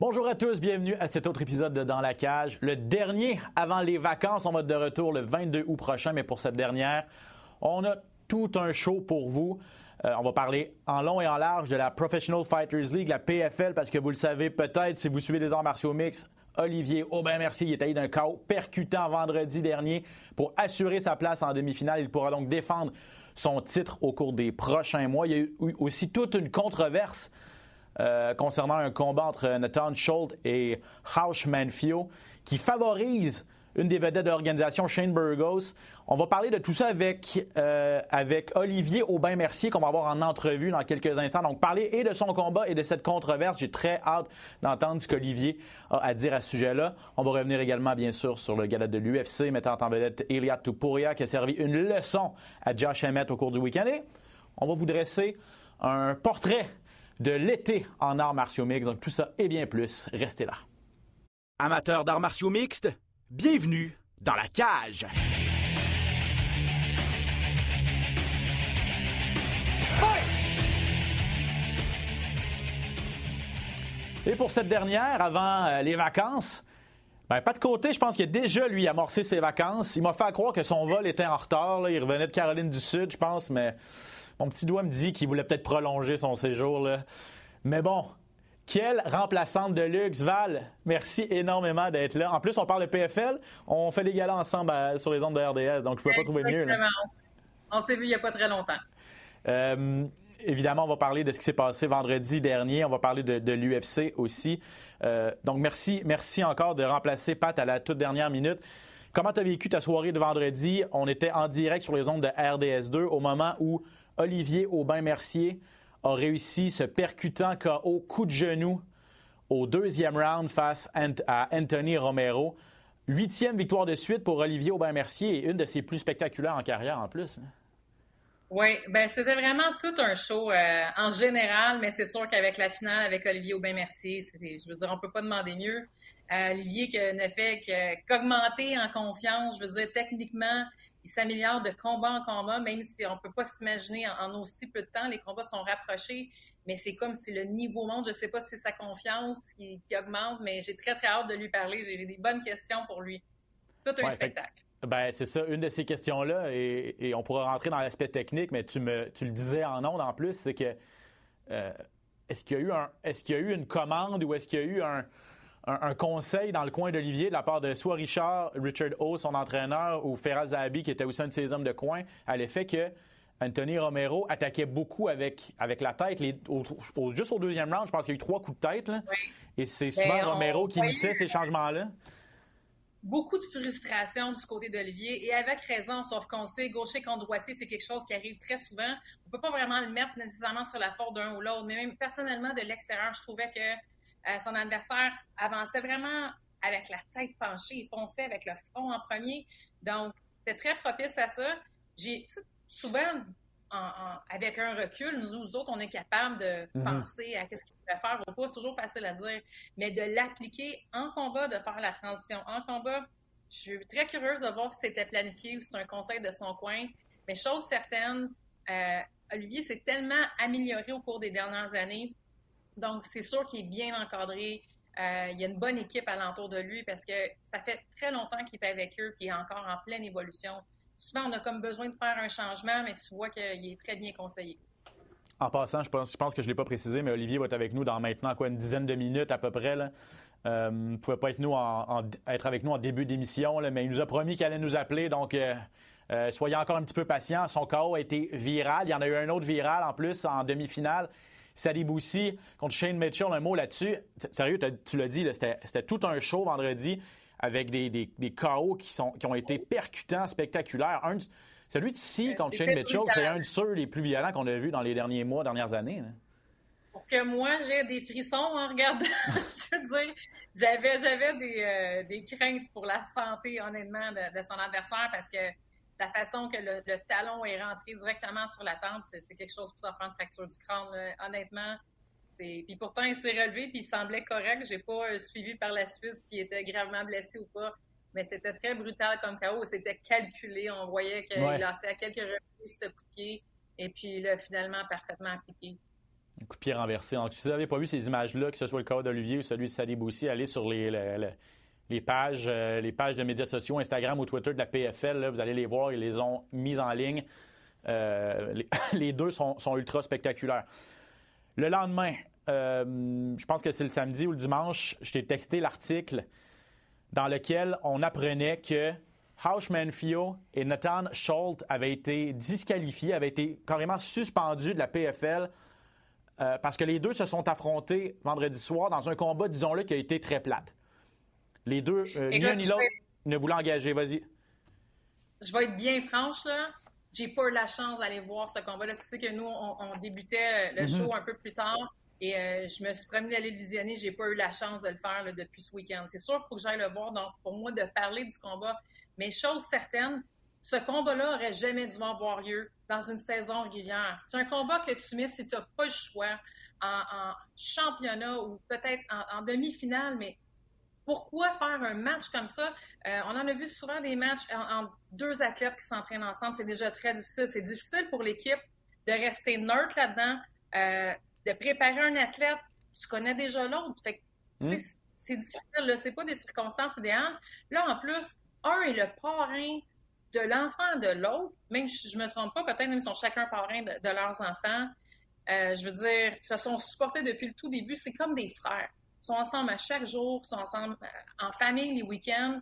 Bonjour à tous, bienvenue à cet autre épisode de Dans la cage. Le dernier avant les vacances. On va être de retour le 22 août prochain, mais pour cette dernière, on a tout un show pour vous. Euh, on va parler en long et en large de la Professional Fighters League, la PFL, parce que vous le savez peut-être si vous suivez les arts martiaux mix. Olivier Aubin-Mercier, il est allé d'un chaos percutant vendredi dernier pour assurer sa place en demi-finale. Il pourra donc défendre son titre au cours des prochains mois. Il y a eu aussi toute une controverse euh, concernant un combat entre Nathan Schultz et Hausch Manfio qui favorise une des vedettes de l'organisation, Shane Burgos. On va parler de tout ça avec, euh, avec Olivier Aubin-Mercier, qu'on va avoir en entrevue dans quelques instants. Donc, parler et de son combat et de cette controverse. J'ai très hâte d'entendre ce qu'Olivier a à dire à ce sujet-là. On va revenir également, bien sûr, sur le gala de l'UFC, mettant en vedette Eliat Tupuria, qui a servi une leçon à Josh Emmett au cours du week-end. On va vous dresser un portrait de l'été en arts martiaux mixtes. Donc tout ça et bien plus, restez là. Amateurs d'arts martiaux mixtes, bienvenue dans la cage. Et pour cette dernière, avant euh, les vacances, ben, pas de côté, je pense qu'il a déjà, lui, amorcé ses vacances. Il m'a fait croire que son vol était en retard. Il revenait de Caroline du Sud, je pense, mais mon petit doigt me dit qu'il voulait peut-être prolonger son séjour. Là. Mais bon, quelle remplaçante de luxe, Val. Merci énormément d'être là. En plus, on parle de PFL. On fait des galas ensemble sur les ondes de RDS, donc je ne peux pas trouver mieux. On s'est vu il n'y a pas très longtemps. Euh, évidemment, on va parler de ce qui s'est passé vendredi dernier. On va parler de, l'UFC aussi. Euh, donc, merci, merci encore de remplacer Pat à la toute dernière minute. Comment tu as vécu ta soirée de vendredi? On était en direct sur les ondes de RDS2 au moment où Olivier Aubin-Mercier a réussi ce percutant KO coup de genou au deuxième round face à Anthony Romero. Huitième victoire de suite pour Olivier Aubin-Mercier et une de ses plus spectaculaires en carrière en plus. Hein. Oui, ben c'était vraiment tout un show euh, en général, mais c'est sûr qu'avec la finale avec Olivier Aubin-Mercier, je veux dire, on peut pas demander mieux. Euh, Olivier qui ne fait qu'augmenter en confiance, je veux dire, techniquement, il s'améliore de combat en combat, même si on ne peut pas s'imaginer en, aussi peu de temps, les combats sont rapprochés, mais c'est comme si le niveau monte. Je ne sais pas si c'est sa confiance qui, augmente, mais j'ai très, très hâte de lui parler. J'ai des bonnes questions pour lui. Tout un spectacle. Ben, c'est ça, une de ces questions-là, et, on pourra rentrer dans l'aspect technique, mais tu, me, tu le disais en ondes en plus, c'est que euh, est-ce qu'il y, a eu un, est-ce qu'il y a eu une commande ou est-ce qu'il y a eu un, un, conseil dans le coin d'Olivier de la part de soit Richard, Richard O, son entraîneur, ou Ferraz Zahabi, qui était aussi un de ses hommes de coin, à l'effet que Anthony Romero attaquait beaucoup avec, avec la tête. juste au deuxième round, je pense qu'il y a eu trois coups de tête. Et c'est ben, souvent Romero qui initiait ces changements-là. Beaucoup de frustration du côté d'Olivier et avec raison, sauf qu'on sait gaucher contre droitier, c'est quelque chose qui arrive très souvent. On peut pas vraiment le mettre nécessairement sur la faute d'un ou l'autre, mais même personnellement de l'extérieur, je trouvais que euh, son adversaire avançait vraiment avec la tête penchée, il fonçait avec le front en premier. Donc, c'était très propice à ça. J'ai souvent, avec un recul, nous, autres, on est capable de mhm. penser à ce qu'il pourrait faire ou pas. C'est toujours facile à dire. Mais de l'appliquer en combat, de faire la transition en combat, je suis très curieuse de voir si c'était planifié ou si c'est un conseil de son coin. Mais chose certaine, euh, Olivier s'est tellement amélioré au cours des dernières années donc, c'est sûr qu'il est bien encadré. Euh, il y a une bonne équipe alentour de lui parce que ça fait très longtemps qu'il est avec eux et est encore en pleine évolution. Souvent, on a comme besoin de faire un changement, mais tu vois qu'il est très bien conseillé. En passant, je pense, je pense que je ne l'ai pas précisé, mais Olivier va être avec nous dans maintenant quoi, une dizaine de minutes à peu près. Là. Euh, ne pouvait pas être, nous être avec nous en début d'émission, mais il nous a promis qu'il allait nous appeler. Donc, euh, soyez encore un petit peu patients. Son chaos a été viral. Il y en a eu un autre viral en plus en demi-finale. Sadi Boussi contre Shane Mitchell, un mot là-dessus. Sérieux, tu l'as dit, c'était tout un show vendredi avec des, des, des KO qui, sont, qui ont été percutants, spectaculaires. celui de Si euh, contre Shane Mitchell, c'est un de ceux les plus violents qu'on a vus dans les derniers mois, dernières années. Pour que moi, j'ai des frissons en regardant, je veux dire, j'avais, j'avais des, euh, des, craintes pour la santé, honnêtement, de, de son adversaire parce que la façon que le, talon est rentré directement sur la tempe, c'est quelque chose pour ça prendre fracture du crâne, honnêtement. Puis pourtant, il s'est relevé puis il semblait correct. J'ai pas euh, suivi par la suite s'il était gravement blessé ou pas. Mais c'était très brutal comme KO. C'était calculé. On voyait qu'il ouais. lançait à quelques reprises ce coup de pied. Et puis là, finalement, parfaitement appliqué. Un coup de pied renversé. Donc, si vous n'avez pas vu ces images-là, que ce soit le cas d'Olivier ou celui de Sally Boussy, allez sur les, les, pages, euh, les pages de médias sociaux, Instagram ou Twitter de la PFL. vous allez les voir, ils les ont mises en ligne. Euh, les, deux sont, ultra spectaculaires. Le lendemain, euh, je pense que c'est le samedi ou le dimanche, je t'ai texté l'article dans lequel on apprenait que House Manfio et Nathan Schultz avaient été disqualifiés, avaient été carrément suspendus de la PFL parce que les deux se sont affrontés vendredi soir dans un combat, disons-le, qui a été très plate. Les deux, ni l'un ni l'autre, ne voulaient engager. Vas-y. Je vais être bien franche, là j'ai pas eu la chance d'aller voir ce combat-là. Tu sais que nous, on, débutait le mhm. show un peu plus tard et euh, je me suis promenée d'aller le visionner. J'ai pas eu la chance de le faire depuis ce week-end. C'est sûr qu'il faut que j'aille le voir. Donc, pour moi, de parler du combat, mais chose certaine, ce combat-là aurait jamais dû avoir lieu dans une saison régulière. C'est un combat que tu mets si tu n'as pas le choix en, championnat ou peut-être en demi-finale, mais pourquoi faire un match comme ça? Euh, on en a vu souvent des matchs en, deux athlètes qui s'entraînent ensemble. C'est déjà très difficile. C'est difficile pour l'équipe de rester neutre là-dedans, euh, de préparer un athlète. Tu connais déjà l'autre. Hmm. C'est difficile. C'est pas des circonstances idéales. Là, en plus, un est le parrain de l'enfant de l'autre. Même si je me trompe pas, peut-être même ils sont chacun parrain de, leurs enfants. Euh, je veux dire, se sont supportés depuis le tout début. C'est comme des frères sont ensemble à chaque jour, sont ensemble euh, en famille les week-ends,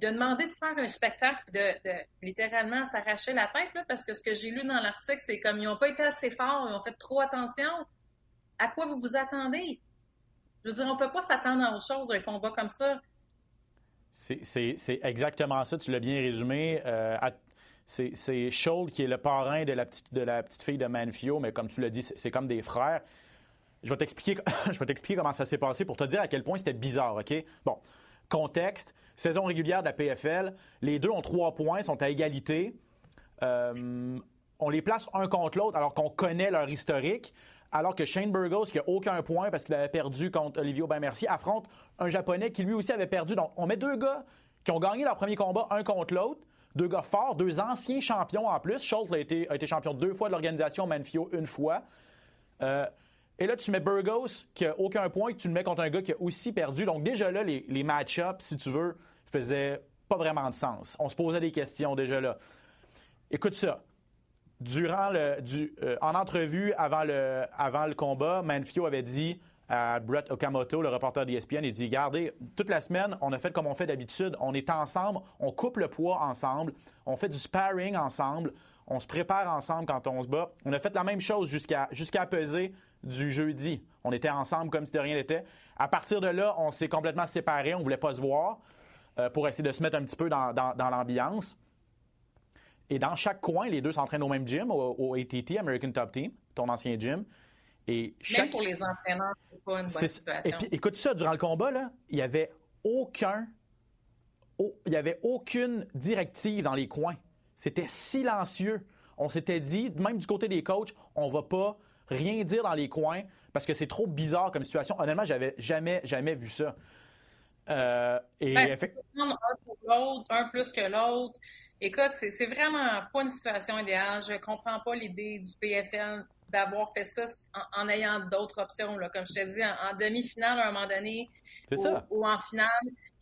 de demander de faire un spectacle, de, littéralement s'arracher la tête, parce que ce que j'ai lu dans l'article, c'est comme ils n'ont pas été assez forts, ils ont fait trop attention. À quoi vous vous attendez? Je veux dire, on ne peut pas s'attendre à autre chose, un combat comme ça. C'est exactement ça, tu l'as bien résumé. Euh, c'est Schultz qui est le parrain de la petite, de la petite fille de Manfio, mais comme tu l'as dit, c'est comme des frères. Je vais t'expliquer, je vais t'expliquer comment ça s'est passé pour te dire à quel point c'était bizarre, OK? Bon, contexte, saison régulière de la PFL, les deux ont trois points, sont à égalité. Euh, on les place un contre l'autre alors qu'on connaît leur historique. Alors que Shane Burgos, qui n'a aucun point parce qu'il avait perdu contre Olivier Aubin-Mercier, affronte un Japonais qui lui aussi avait perdu. Donc, on met deux gars qui ont gagné leur premier combat un contre l'autre. Deux gars forts, deux anciens champions en plus. Schultz a été, a été champion deux fois de l'organisation, Manfio une fois. Euh, et là, tu mets Burgos, qui n'a aucun point, tu le mets contre un gars qui a aussi perdu. Donc, déjà là, les, match-ups, si tu veux, faisaient pas vraiment de sens. On se posait des questions déjà là. Écoute ça. Durant le, du, euh, en entrevue avant le, avant le combat, Manfio avait dit à Brett Okamoto, le reporter d'ESPN, il dit Regardez, toute la semaine, on a fait comme on fait d'habitude. On est ensemble, on coupe le poids ensemble, on fait du sparring ensemble, on se prépare ensemble quand on se bat. On a fait la même chose jusqu'à jusqu'à peser du jeudi. On était ensemble comme si de rien n'était. À partir de là, on s'est complètement séparés, on ne voulait pas se voir euh, pour essayer de se mettre un petit peu dans, l'ambiance. Et dans chaque coin, les deux s'entraînent au même gym, au, ATT, American Top Team, ton ancien gym. Et Même pour les entraîneurs, c'est pas une bonne situation. Et puis, écoute ça, durant le combat, là, il n'y avait aucun, il y avait aucune directive dans les coins. C'était silencieux. On s'était dit, même du côté des coachs, on ne va pas rien dire dans les coins parce que c'est trop bizarre comme situation. Honnêtement, j'avais jamais, jamais vu ça. Euh, et ben, un pour l'autre, un plus que l'autre. Écoute, c'est vraiment pas une situation idéale. Je comprends pas l'idée du PFL d'avoir fait ça en, ayant d'autres options. Là. Comme je te dis, en, demi-finale à un moment donné, ou, en finale.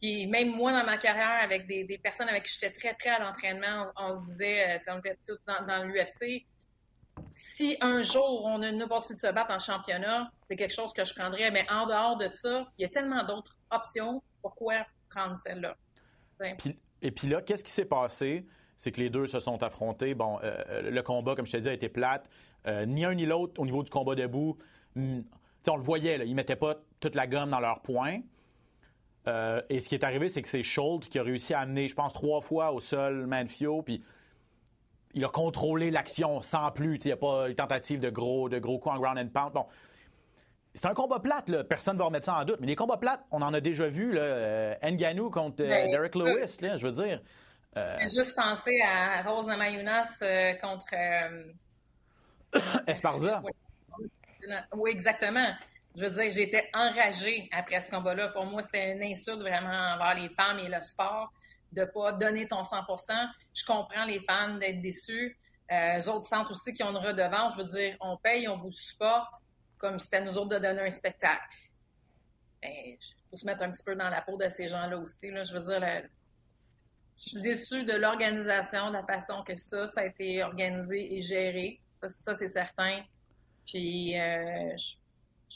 Puis même moi, dans ma carrière, avec des, personnes avec qui j'étais très près à l'entraînement, on, se disait, euh, on était tous dans, dans l'UFC, si un jour on a une opportunité de se battre en championnat, c'est quelque chose que je prendrais. Mais en dehors de ça, il y a tellement d'autres options. Pourquoi prendre celle-là? et puis là, qu'est-ce qui s'est passé? C'est que les deux se sont affrontés. Bon, euh, le combat, comme je te dit, a été plate. Euh, ni un ni l'autre, au niveau du combat debout, hmm, on le voyait, là, ils ne mettaient pas toute la gomme dans leurs points. Euh, et ce qui est arrivé, c'est que c'est Schultz qui a réussi à amener, je pense, trois fois au sol Manfio. Puis il a contrôlé l'action sans plus. Il n'y a pas une tentative de gros, de gros coups en ground and pound. Bon. C'est un combat plate, là. personne ne va remettre ça en doute. Mais les combats plates, on en a déjà vu. Là, euh, Nganou contre euh, ben, Derek Lewis, là, je veux dire. Euh... Juste pensé à Rose Namayunas euh, contre. Esparza. Oui, exactement. Je veux dire, j'étais enragée après ce combat-là. Pour moi, c'était une insulte vraiment envers les femmes et le sport de pas donner ton 100% Je comprends les fans d'être déçus. Euh, eux autres sentent aussi qu'ils ont une redevance. Je veux dire, on paye, on vous supporte. comme si c'était nous autres de donner un spectacle. Il ben, faut se mettre un petit peu dans la peau de ces gens-là aussi. Là. Je veux dire, je suis déçue de l'organisation, de la façon que ça, ça a été organisé et géré. Ça, c'est certain. Puis, euh, je,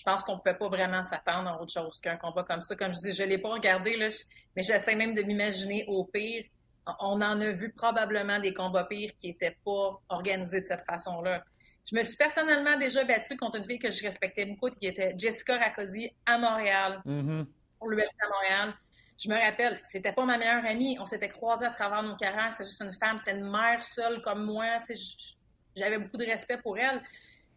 pense qu'on ne pouvait pas vraiment s'attendre à autre chose qu'un combat comme ça. Comme je dis, je ne l'ai pas regardé, là, mais j'essaie même de m'imaginer au pire. On en a vu probablement des combats pires qui n'étaient pas organisés de cette façon-là. Je me suis personnellement déjà battue contre une fille que je respectais beaucoup, qui était Jessica Racosi à Montréal, mm-hmm. pour l'UFC à Montréal. Je me rappelle, c'était pas ma meilleure amie. On s'était croisés à travers nos carrières. C'était juste une femme, c'était une mère seule comme moi. J'avais beaucoup de respect pour elle.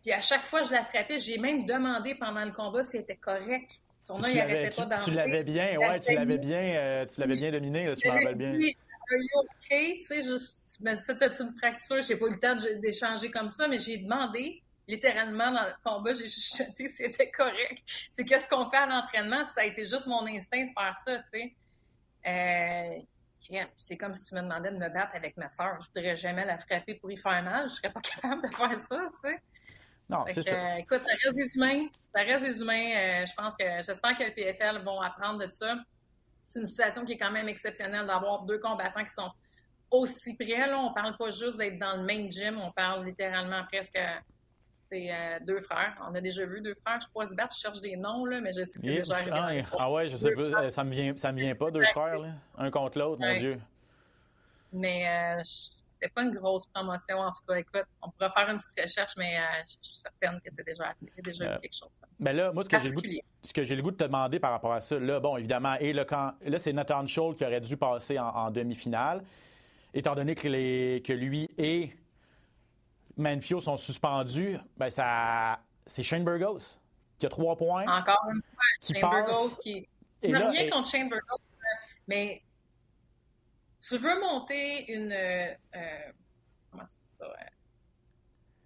Puis à chaque fois que je la frappais, j'ai même demandé pendant le combat si c'était correct. Son nom, il arrêtait pas d'enlever. Tu l'avais bien, ouais, tu l'avais bien, euh, tu l'avais bien dominé, là, tu me rappelles bien. Are you okay? Tu sais, m'as dit ça, t'as-tu une fracture? J'ai pas eu le temps d'échanger comme ça, mais j'ai demandé, littéralement, dans le combat, j'ai juste chuté si c'était correct. C'est qu'est-ce qu'on fait à l'entraînement? Ça a été juste mon instinct de faire ça, tu sais. Euh, c'est comme si tu me demandais de me battre avec ma soeur. Je voudrais jamais la frapper pour y faire mal. Je serais pas capable de faire ça, tu sais. Non, c'est ça. écoute, ça reste des humains. Ça reste des humains. Euh, je pense que j'espère que le PFL vont apprendre de ça. C'est une situation qui est quand même exceptionnelle d'avoir deux combattants qui sont aussi près. Là. On parle pas juste d'être dans le même gym, on parle littéralement presque c'est euh, deux frères. On a déjà vu deux frères. Je crois se battre, je cherche des noms, là, mais je sais que c'est déjà arrivé. Ah, ah, ouais, je sais pas. Ça me vient, ça me vient pas, deux frères, là. un contre l'autre, mon Dieu. Mais euh, c'était pas une grosse promotion, en tout cas. Écoute, on pourrait faire une petite recherche, mais euh, je suis certaine que c'est déjà, déjà euh, quelque chose. Mais ben là, moi, ce que, j'ai le, goût, ce que j'ai le goût de te demander par rapport à ça, là, bon, évidemment, et le camp, là, c'est Nathan Scholl qui aurait dû passer en, demi-finale, étant donné que, les, que lui et Manfio sont suspendus, ben ça, c'est Shane Burgos qui a trois points. Encore une fois, Shane Burgos qui. Et là, rien contre Shane Burgos, mais tu veux monter une. Euh, euh comment c'est ça? Euh,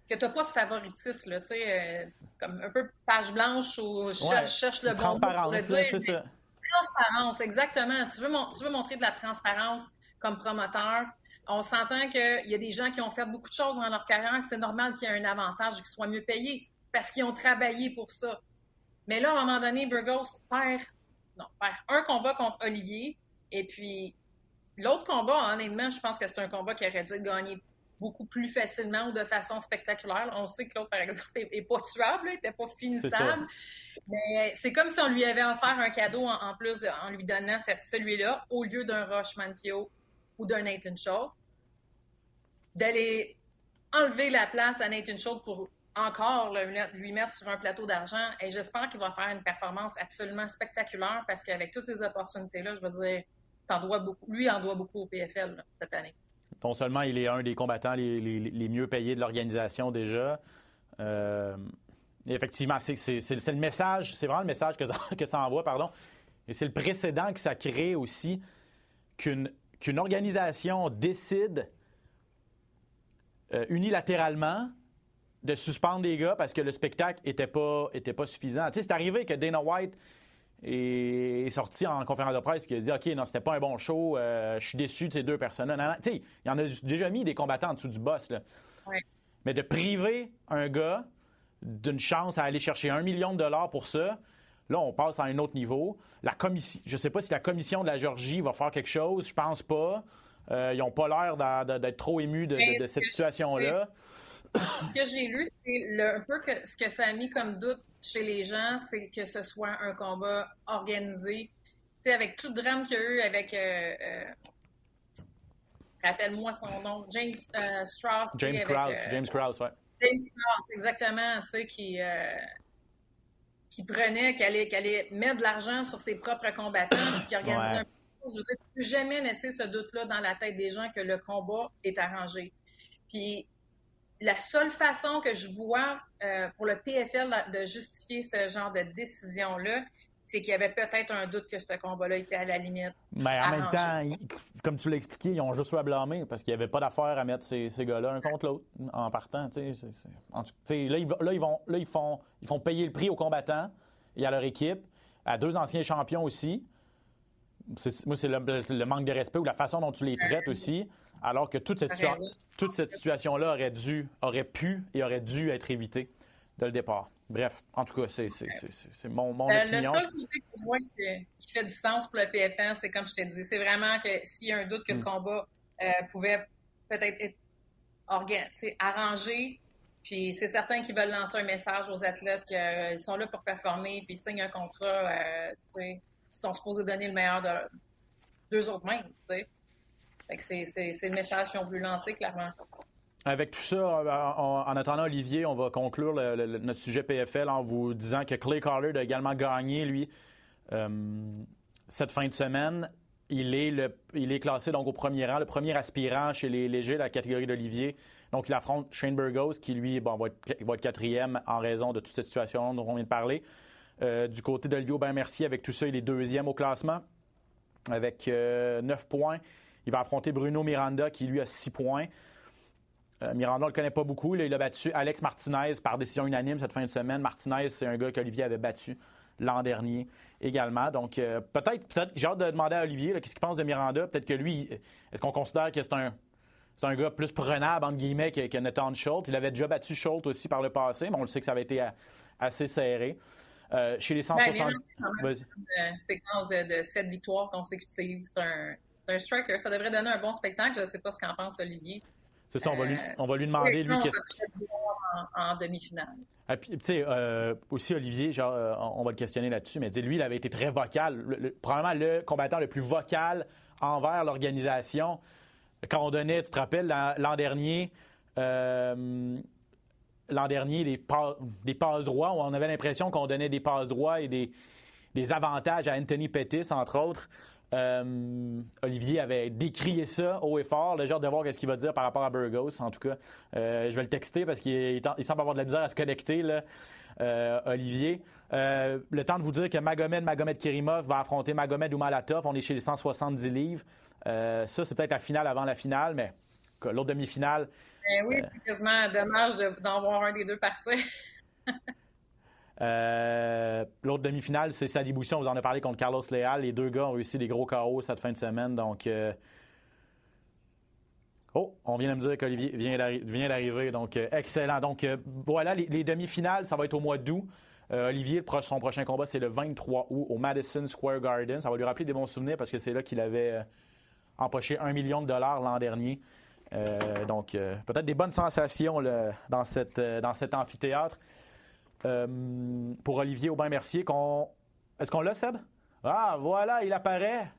que tu n'as pas de favoritisme, là, tu sais, euh, comme un peu page blanche ou cherche, cherche le bon Transparence, c'est ça. Transparence, exactement. Tu veux, tu veux montrer de la transparence comme promoteur. On s'entend qu'il y a des gens qui ont fait beaucoup de choses dans leur carrière. C'est normal qu'il y ait un avantage et qu'ils soient mieux payés parce qu'ils ont travaillé pour ça. Mais là, à un moment donné, Burgos perd, non, perd un combat contre Olivier. Et puis, L'autre combat, honnêtement, je pense que c'est un combat qui aurait dû gagner beaucoup plus facilement ou de façon spectaculaire. On sait que l'autre, par exemple, n'est pas tuable, n'était pas finissable. Mais c'est comme si on lui avait offert un cadeau en, plus en lui donnant celui-là au lieu d'un Roche Manfio ou d'un Nathan Shaw. D'aller enlever la place à Nathan Shaw pour encore lui mettre sur un plateau d'argent. Et j'espère qu'il va faire une performance absolument spectaculaire parce qu'avec toutes ces opportunités-là, je veux dire, lui en doit beaucoup au PFL cette année. Non seulement il est un des combattants les, mieux payés de l'organisation déjà. Euh, effectivement, c'est le message, c'est vraiment le message que ça, envoie, pardon. Et c'est le précédent que ça crée aussi qu'une organisation décide euh, unilatéralement de suspendre des gars parce que le spectacle n'était pas, pas suffisant. Tu sais, c'est arrivé que Dana White et est sorti en conférence de presse et a dit OK, non, c'était pas un bon show, euh, je suis déçu de ces deux personnes-là. Tu sais, il y en a déjà mis des combattants en dessous du boss. Là. Mais de priver un gars d'une chance à aller chercher un million de dollars pour ça, là, on passe à un autre niveau. La commission, je sais pas si la commission de la Georgie va faire quelque chose, je pense pas. Euh, ils n'ont pas l'air d'être trop émus de, cette situation-là. Ce que j'ai lu, c'est un peu que, ce que ça a mis comme doute chez les gens, c'est que ce soit un combat organisé. Tu sais, avec tout le drame qu'il y a eu avec. Euh, euh, rappelle-moi son nom, James euh, Strauss. James Krause, James Krause, ouais. James Krause, exactement, tu sais, qui, qui prenait, qui allait, allait, mettre de l'argent sur ses propres combattants, qui organisait un je veux dire, tu peux jamais laisser ce doute-là dans la tête des gens que le combat est arrangé. Puis la seule façon que je vois euh, pour le PFL de justifier ce genre de décision-là, c'est qu'il y avait peut-être un doute que ce combat-là était à la limite. Mais en même temps, comme tu l'as expliqué, ils ont juste à blâmer parce qu'il n'y avait pas d'affaire à mettre ces, gars-là un contre l'autre en partant. là, ils, là, ils, vont, là ils, font, ils font payer le prix aux combattants et à leur équipe, à deux anciens champions aussi. moi, c'est le, manque de respect ou la façon dont tu les traites aussi. Alors que toute cette, toute cette situation-là aurait dû, aurait pu et aurait dû être évitée dès le départ. bref, en tout cas, c'est mon, mon euh, opinion. Le seul côté que je vois qui, fait du sens pour le PFN, c'est comme je te dis, c'est vraiment que s'il y a un doute que le mm. combat euh, pouvait peut-être être arrangé, puis c'est certain qu'ils veulent lancer un message aux athlètes qu'ils sont là pour performer, puis ils signent un contrat, euh, ils sont supposés donner le meilleur de deux autres mêmes, c'est le message qu'ils ont voulu lancer, clairement. Avec tout ça, euh, en, attendant Olivier, on va conclure notre sujet PFL en vous disant que Clay Carter a également gagné, lui, euh, cette fin de semaine. Il est, classé donc au premier rang, le premier aspirant chez les légers de la catégorie d'Olivier. Donc, il affronte Shane Burgos, qui, lui, va, être, quatrième en raison de toute cette situation dont on vient de parler. Euh, du côté d'Olivier Aubin-Mercier, avec tout ça, il est deuxième au classement, avec neuf points. Il va affronter Bruno Miranda, qui, lui, a six points. Euh, Miranda, on ne le connaît pas beaucoup. il a battu Alex Martinez par décision unanime cette fin de semaine. Martinez, c'est un gars qu'Olivier avait battu l'an dernier également. Donc, euh, peut-être, peut-être, j'ai hâte de demander à Olivier qu'est-ce qu'il pense de Miranda. Peut-être que lui, est-ce qu'on considère que c'est un, c'est un gars plus prenable, entre guillemets, que, Nathan Schultz? Il avait déjà battu Schultz aussi par le passé, mais on le sait que ça avait été assez serré. Euh, chez les 160... Ben, une séquence de, de 7 victoires consécutives. C'est un, un striker. Ça devrait donner un bon spectacle. Je ne sais pas ce qu'en pense Olivier. C'est ça, on va lui, euh, on va lui demander, lui, qu'est-ce en, en demi-finale. Ah, tu sais, euh, aussi, Olivier, genre, euh, on va le questionner là-dessus, mais lui, il avait été très vocal, probablement le combattant le plus vocal envers l'organisation. Quand on donnait, tu te rappelles, l'an dernier, l'an dernier, des, des passes droits, on avait l'impression qu'on donnait des passes droits et des, des avantages à Anthony Pettis, entre autres. Euh, Olivier avait décrié ça haut et fort. Le genre de voir ce qu'il va dire par rapport à Burgos, en tout cas. Euh, je vais le texter parce qu'il semble avoir de la misère à se connecter, euh, Olivier. le temps de vous dire que Magomed Magomed Kirimov va affronter Magomed Oumalatov. On est chez les 170 livres. ça, c'est peut-être la finale avant la finale, mais l'autre demi-finale. Ben oui, c'est quasiment dommage d'en voir un des deux partir. Euh, l'autre demi-finale, c'est Sadi Boussion. On vous en a parlé contre Carlos Leal. Les deux gars ont réussi des gros chaos cette fin de semaine. Donc, euh, oh, on vient de me dire qu'Olivier vient d'arriver. Donc, euh, excellent. Donc, voilà, les, demi-finales, ça va être au mois d'août. Olivier, son prochain combat, c'est le 23 août au Madison Square Garden. Ça va lui rappeler des bons souvenirs parce que c'est là qu'il avait empoché un million de dollars l'an dernier. donc, peut-être des bonnes sensations dans cet amphithéâtre. Euh, pour Olivier Aubin-Mercier. Est-ce qu'on l'a, Seb? Ah, voilà, il apparaît.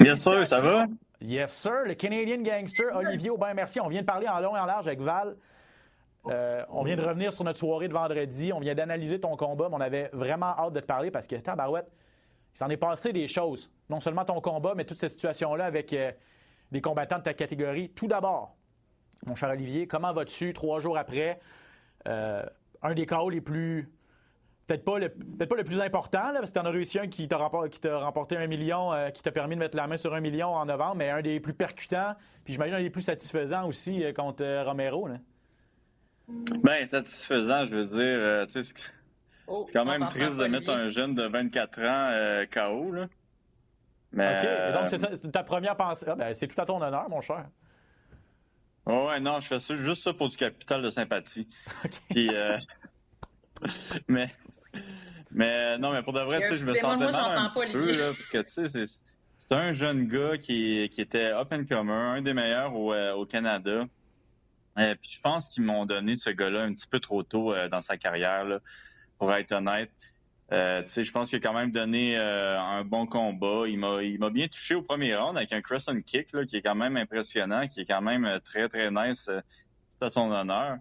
Yes, sûr, ça va? Yes, sir. Le Canadian Gangster, Olivier Aubin-Mercier. On vient de parler en long et en large avec Val. Euh, on vient de revenir sur notre soirée de vendredi. On vient d'analyser ton combat, mais on avait vraiment hâte de te parler parce que, tabarouette, il s'en est passé des choses. Non seulement ton combat, mais toute cette situation-là avec euh, les combattants de ta catégorie. Tout d'abord, mon cher Olivier, comment vas-tu trois jours après? Un des KO les plus. Peut-être pas, le, peut pas le plus important, là, parce que tu en as réussi un qui t'a remporté, remporté un million, euh, qui t'a permis de mettre la main sur un million en novembre, mais un des plus percutants, puis j'imagine un des plus satisfaisants aussi euh, contre euh, Romero. Là. Bien, satisfaisant, je veux dire. c'est oh, quand même triste de mettre un jeune de 24 ans KO. Là. Mais, OK, donc c'est ta première pensée. Ah, ben, c'est tout à ton honneur, mon cher. Oh ouais, non, je fais ça, juste ça pour du capital de sympathie. Puis, euh... mais, mais non, mais pour de vrai, tu sais, je me sentais mal un petit peu, là, parce que tu sais, c'est un jeune gars qui, qui était up and comer, un des meilleurs au, euh, au Canada. Euh, puis je pense qu'ils m'ont donné ce gars-là un petit peu trop tôt euh, dans sa carrière, là, pour être honnête. Euh, je pense qu'il a quand même donné euh, un bon combat. Il m'a bien touché au premier round avec un crescent kick qui est quand même impressionnant, qui est quand même euh, très, très nice, à son honneur.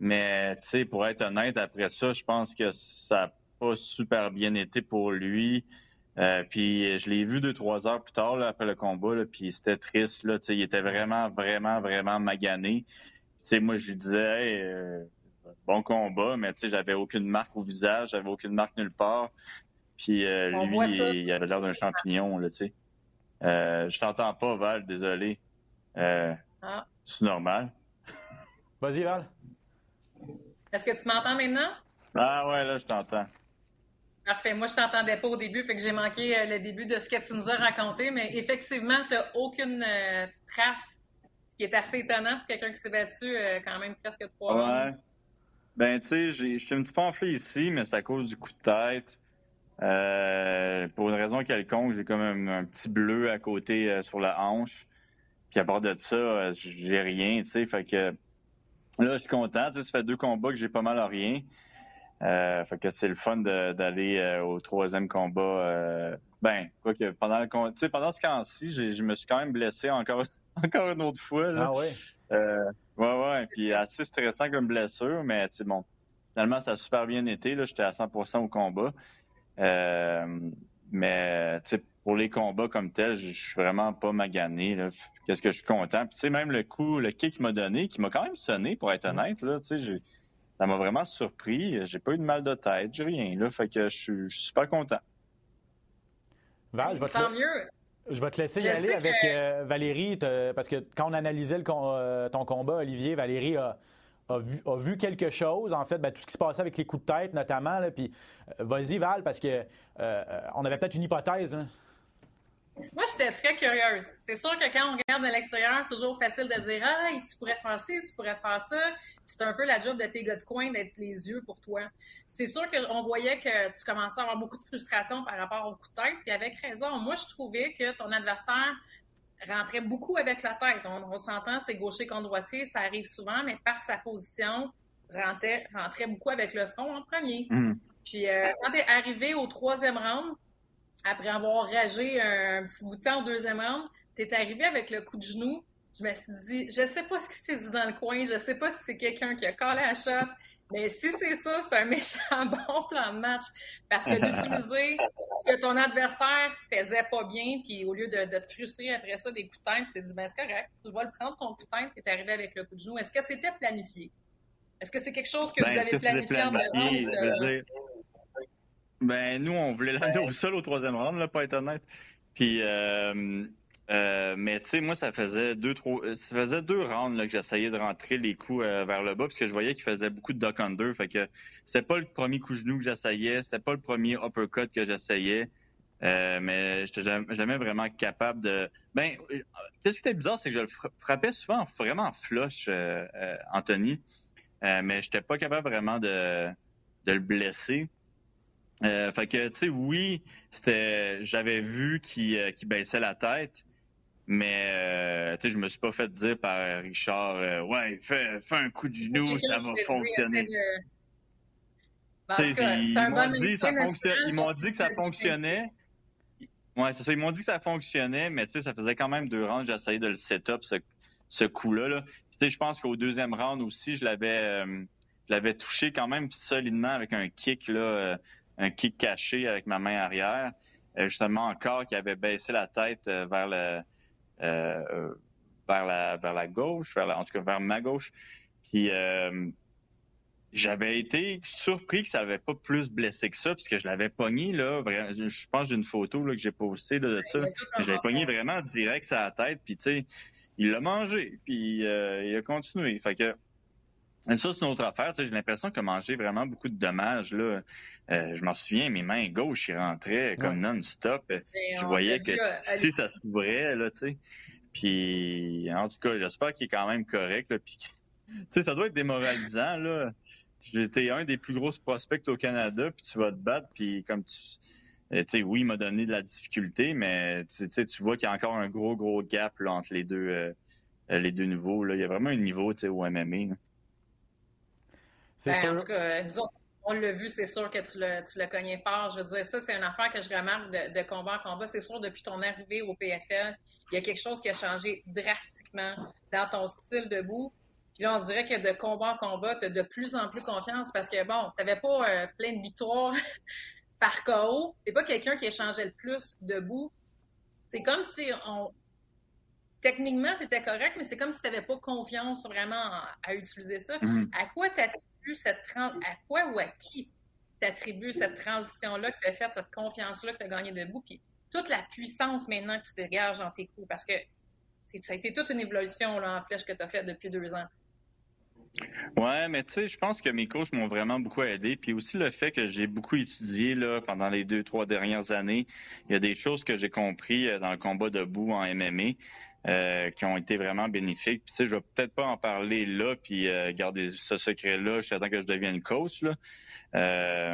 Mais pour être honnête, après ça, je pense que ça n'a pas super bien été pour lui. puis je l'ai vu deux, trois heures plus tard après le combat, puis c'était triste. Là, il était vraiment, vraiment, vraiment magané. moi, je lui disais, bon combat, mais tu sais, j'avais aucune marque au visage, j'avais aucune marque nulle part. Puis euh, lui, il, avait l'air d'un champignon, là, tu sais. Euh, je t'entends pas, Val, désolé. Euh, ah. C'est normal. Vas-y, Val. Est-ce que tu m'entends maintenant? Ah ouais, là, je t'entends. Parfait. Moi, je t'entendais pas au début, fait que j'ai manqué le début de ce que tu nous as raconté, mais effectivement, tu n'as aucune trace, ce qui est assez étonnant pour quelqu'un qui s'est battu quand même presque trois ouais. Ben, tu sais, j'étais un petit peu enflé ici, mais c'est à cause du coup de tête. Euh, pour une raison quelconque, j'ai comme un, petit bleu à côté euh, sur la hanche. Puis à part de ça, euh, j'ai rien, tu sais. Fait que là, je suis content. Tu sais, ça fait deux combats que j'ai pas mal à rien. fait que c'est le fun d'aller au troisième combat. ben, quoi que pendant pendant ce camp-ci, je me suis quand même blessé encore, encore une autre fois. Là. Ah ouais? Ouais, ouais. Puis assez stressant comme blessure, mais tu sais, bon. Finalement, ça a super bien été. J'étais à 100% au combat. Euh, mais pour les combats comme tels, je suis vraiment pas magané. Qu'est-ce que je suis content? Puis même le coup, le kick qu'il m'a donné, qui m'a quand même sonné, pour être honnête, là, ça m'a vraiment surpris. J'ai pas eu de mal de tête, j'ai rien. Là, fait que je suis super content. Val, je vais te... mieux. Je vais te laisser y aller avec euh, Valérie, parce que quand on analysait le, euh, ton combat, Olivier, Valérie a, a vu, quelque chose, en fait, ben, tout ce qui se passait avec les coups de tête notamment. Là, puis euh, vas-y, Val, parce que on avait peut-être une hypothèse. Hein. Moi, j'étais très curieuse. C'est sûr que quand on regarde de l'extérieur, c'est toujours facile de dire Ah, tu pourrais faire ci, tu pourrais faire ça. C'est un peu la job de tes gars de coin d'être les yeux pour toi. C'est sûr qu'on voyait que tu commençais à avoir beaucoup de frustration par rapport au coup de tête. Puis avec raison, moi, je trouvais que ton adversaire rentrait beaucoup avec la tête. On, s'entend, c'est gaucher contre droitier, ça arrive souvent, mais par sa position, rentrait, rentrait beaucoup avec le front en premier. Mm. Puis euh, quand tu es arrivé au troisième round, après avoir ragé un petit bout de temps au deuxième round, tu es arrivé avec le coup de genou. Je me suis dit, je sais pas ce qui s'est dit dans le coin, je sais pas si c'est quelqu'un qui a collé la shot, mais si c'est ça, c'est un méchant bon plan de match. Parce que d'utiliser ce que ton adversaire faisait pas bien, puis au lieu de, te frustrer après ça des coups de tête, tu t'es dit, ben c'est correct, je vais le prendre ton coup de tête, t'es arrivé avec le coup de genou. Est-ce que c'était planifié? Est-ce que c'est quelque chose que vous ben, avez planifié en de Ben, nous, on voulait l'amener au sol au troisième round, là, pas être honnête. Puis, euh, euh, mais tu sais, moi, ça faisait deux, trois, euh, ça faisait deux rounds là, que j'essayais de rentrer les coups euh, vers le bas, parce que je voyais qu'il faisait beaucoup de duck under. Fait que c'était pas le premier coup genou que j'essayais, c'était pas le premier uppercut que j'essayais. mais j'étais jamais vraiment capable de. Ben, qu'est-ce qui était bizarre, c'est que je le frappais souvent vraiment flush, Anthony. mais j'étais pas capable vraiment de, de le blesser. Fait que, tu sais, oui, c'était, j'avais vu qu'il baissait la tête, mais euh, tu sais, je me suis pas fait dire par Richard, euh, ouais, fais, fais, un coup de genou, ça va fonctionner. Ils m'ont dit, que ça fonctionnait. Ouais, c'est ça. Ils m'ont dit que ça fonctionnait, mais tu sais, ça faisait quand même deux rounds. J'essayais de le set-up, ce, ce coup-là. Là. Tu sais, je pense qu'au deuxième round aussi, je l'avais, euh, je l'avais touché quand même solidement avec un kick, là, euh, un kick caché avec ma main arrière. justement, encore qui avait baissé la tête vers le euh, vers, la, vers la gauche, vers en tout cas vers ma gauche. Puis euh, j'avais été surpris que ça n'avait pas plus blessé que ça, puisque je l'avais pogné, là, je pense d'une photo là, que j'ai postée de ça. Je l'avais pogné vraiment direct la tête, puis tu sais, il l'a mangé, puis euh, il a continué. Fait que ça, c'est une autre affaire. J'ai l'impression qu'il a mangé vraiment beaucoup de dommages. Là. Euh, je m'en souviens, mes mains gauches, ils rentraient comme non-stop. Je voyais que si ça s'ouvrait, là, tu sais. Puis, en tout cas, j'espère qu'il est quand même correct. Là, puis, sais, ça doit être démoralisant. là. J'étais un des plus gros prospects au Canada, puis tu vas te battre, puis comme tu... Euh, tu sais, oui, il m'a donné de la difficulté, mais tu sais, tu vois qu'il y a encore un gros, gros gap là, entre les deux, euh, les deux niveaux. Là. Il y a vraiment un niveau au MMA. Ben, en tout cas, disons, on l'a vu, c'est sûr que tu l'as, tu cogné fort. Je veux dire, ça, c'est une affaire que je remarque de, combat en combat. C'est sûr, depuis ton arrivée au PFL, il y a quelque chose qui a changé drastiquement dans ton style de bout. Puis là, on dirait que de combat en combat, tu as de plus en plus confiance parce que, bon, tu n'avais pas euh, plein de victoires par KO. Tu pas quelqu'un qui échangeait le plus debout. C'est comme si on, techniquement, tu étais correct, mais c'est comme si tu n'avais pas confiance vraiment à, utiliser ça. Mm-hmm. À quoi cette à quoi ou à qui t'attribues cette transition-là que tu as faite, cette confiance-là que tu as gagnée debout, puis toute la puissance maintenant que tu dégages dans tes coups, parce que ça a été toute une évolution là, en flèche que tu as faite depuis deux ans. Ouais, mais tu sais, je pense que mes coachs m'ont vraiment beaucoup aidé. Puis aussi le fait que j'ai beaucoup étudié là, pendant les deux, trois dernières années. Il y a des choses que j'ai compris euh, dans le combat debout en MMA. Euh, qui ont été vraiment bénéfiques. Puis, tu sais, je vais peut-être pas en parler là, puis euh, garder ce secret-là jusqu'à temps que je devienne coach. Là.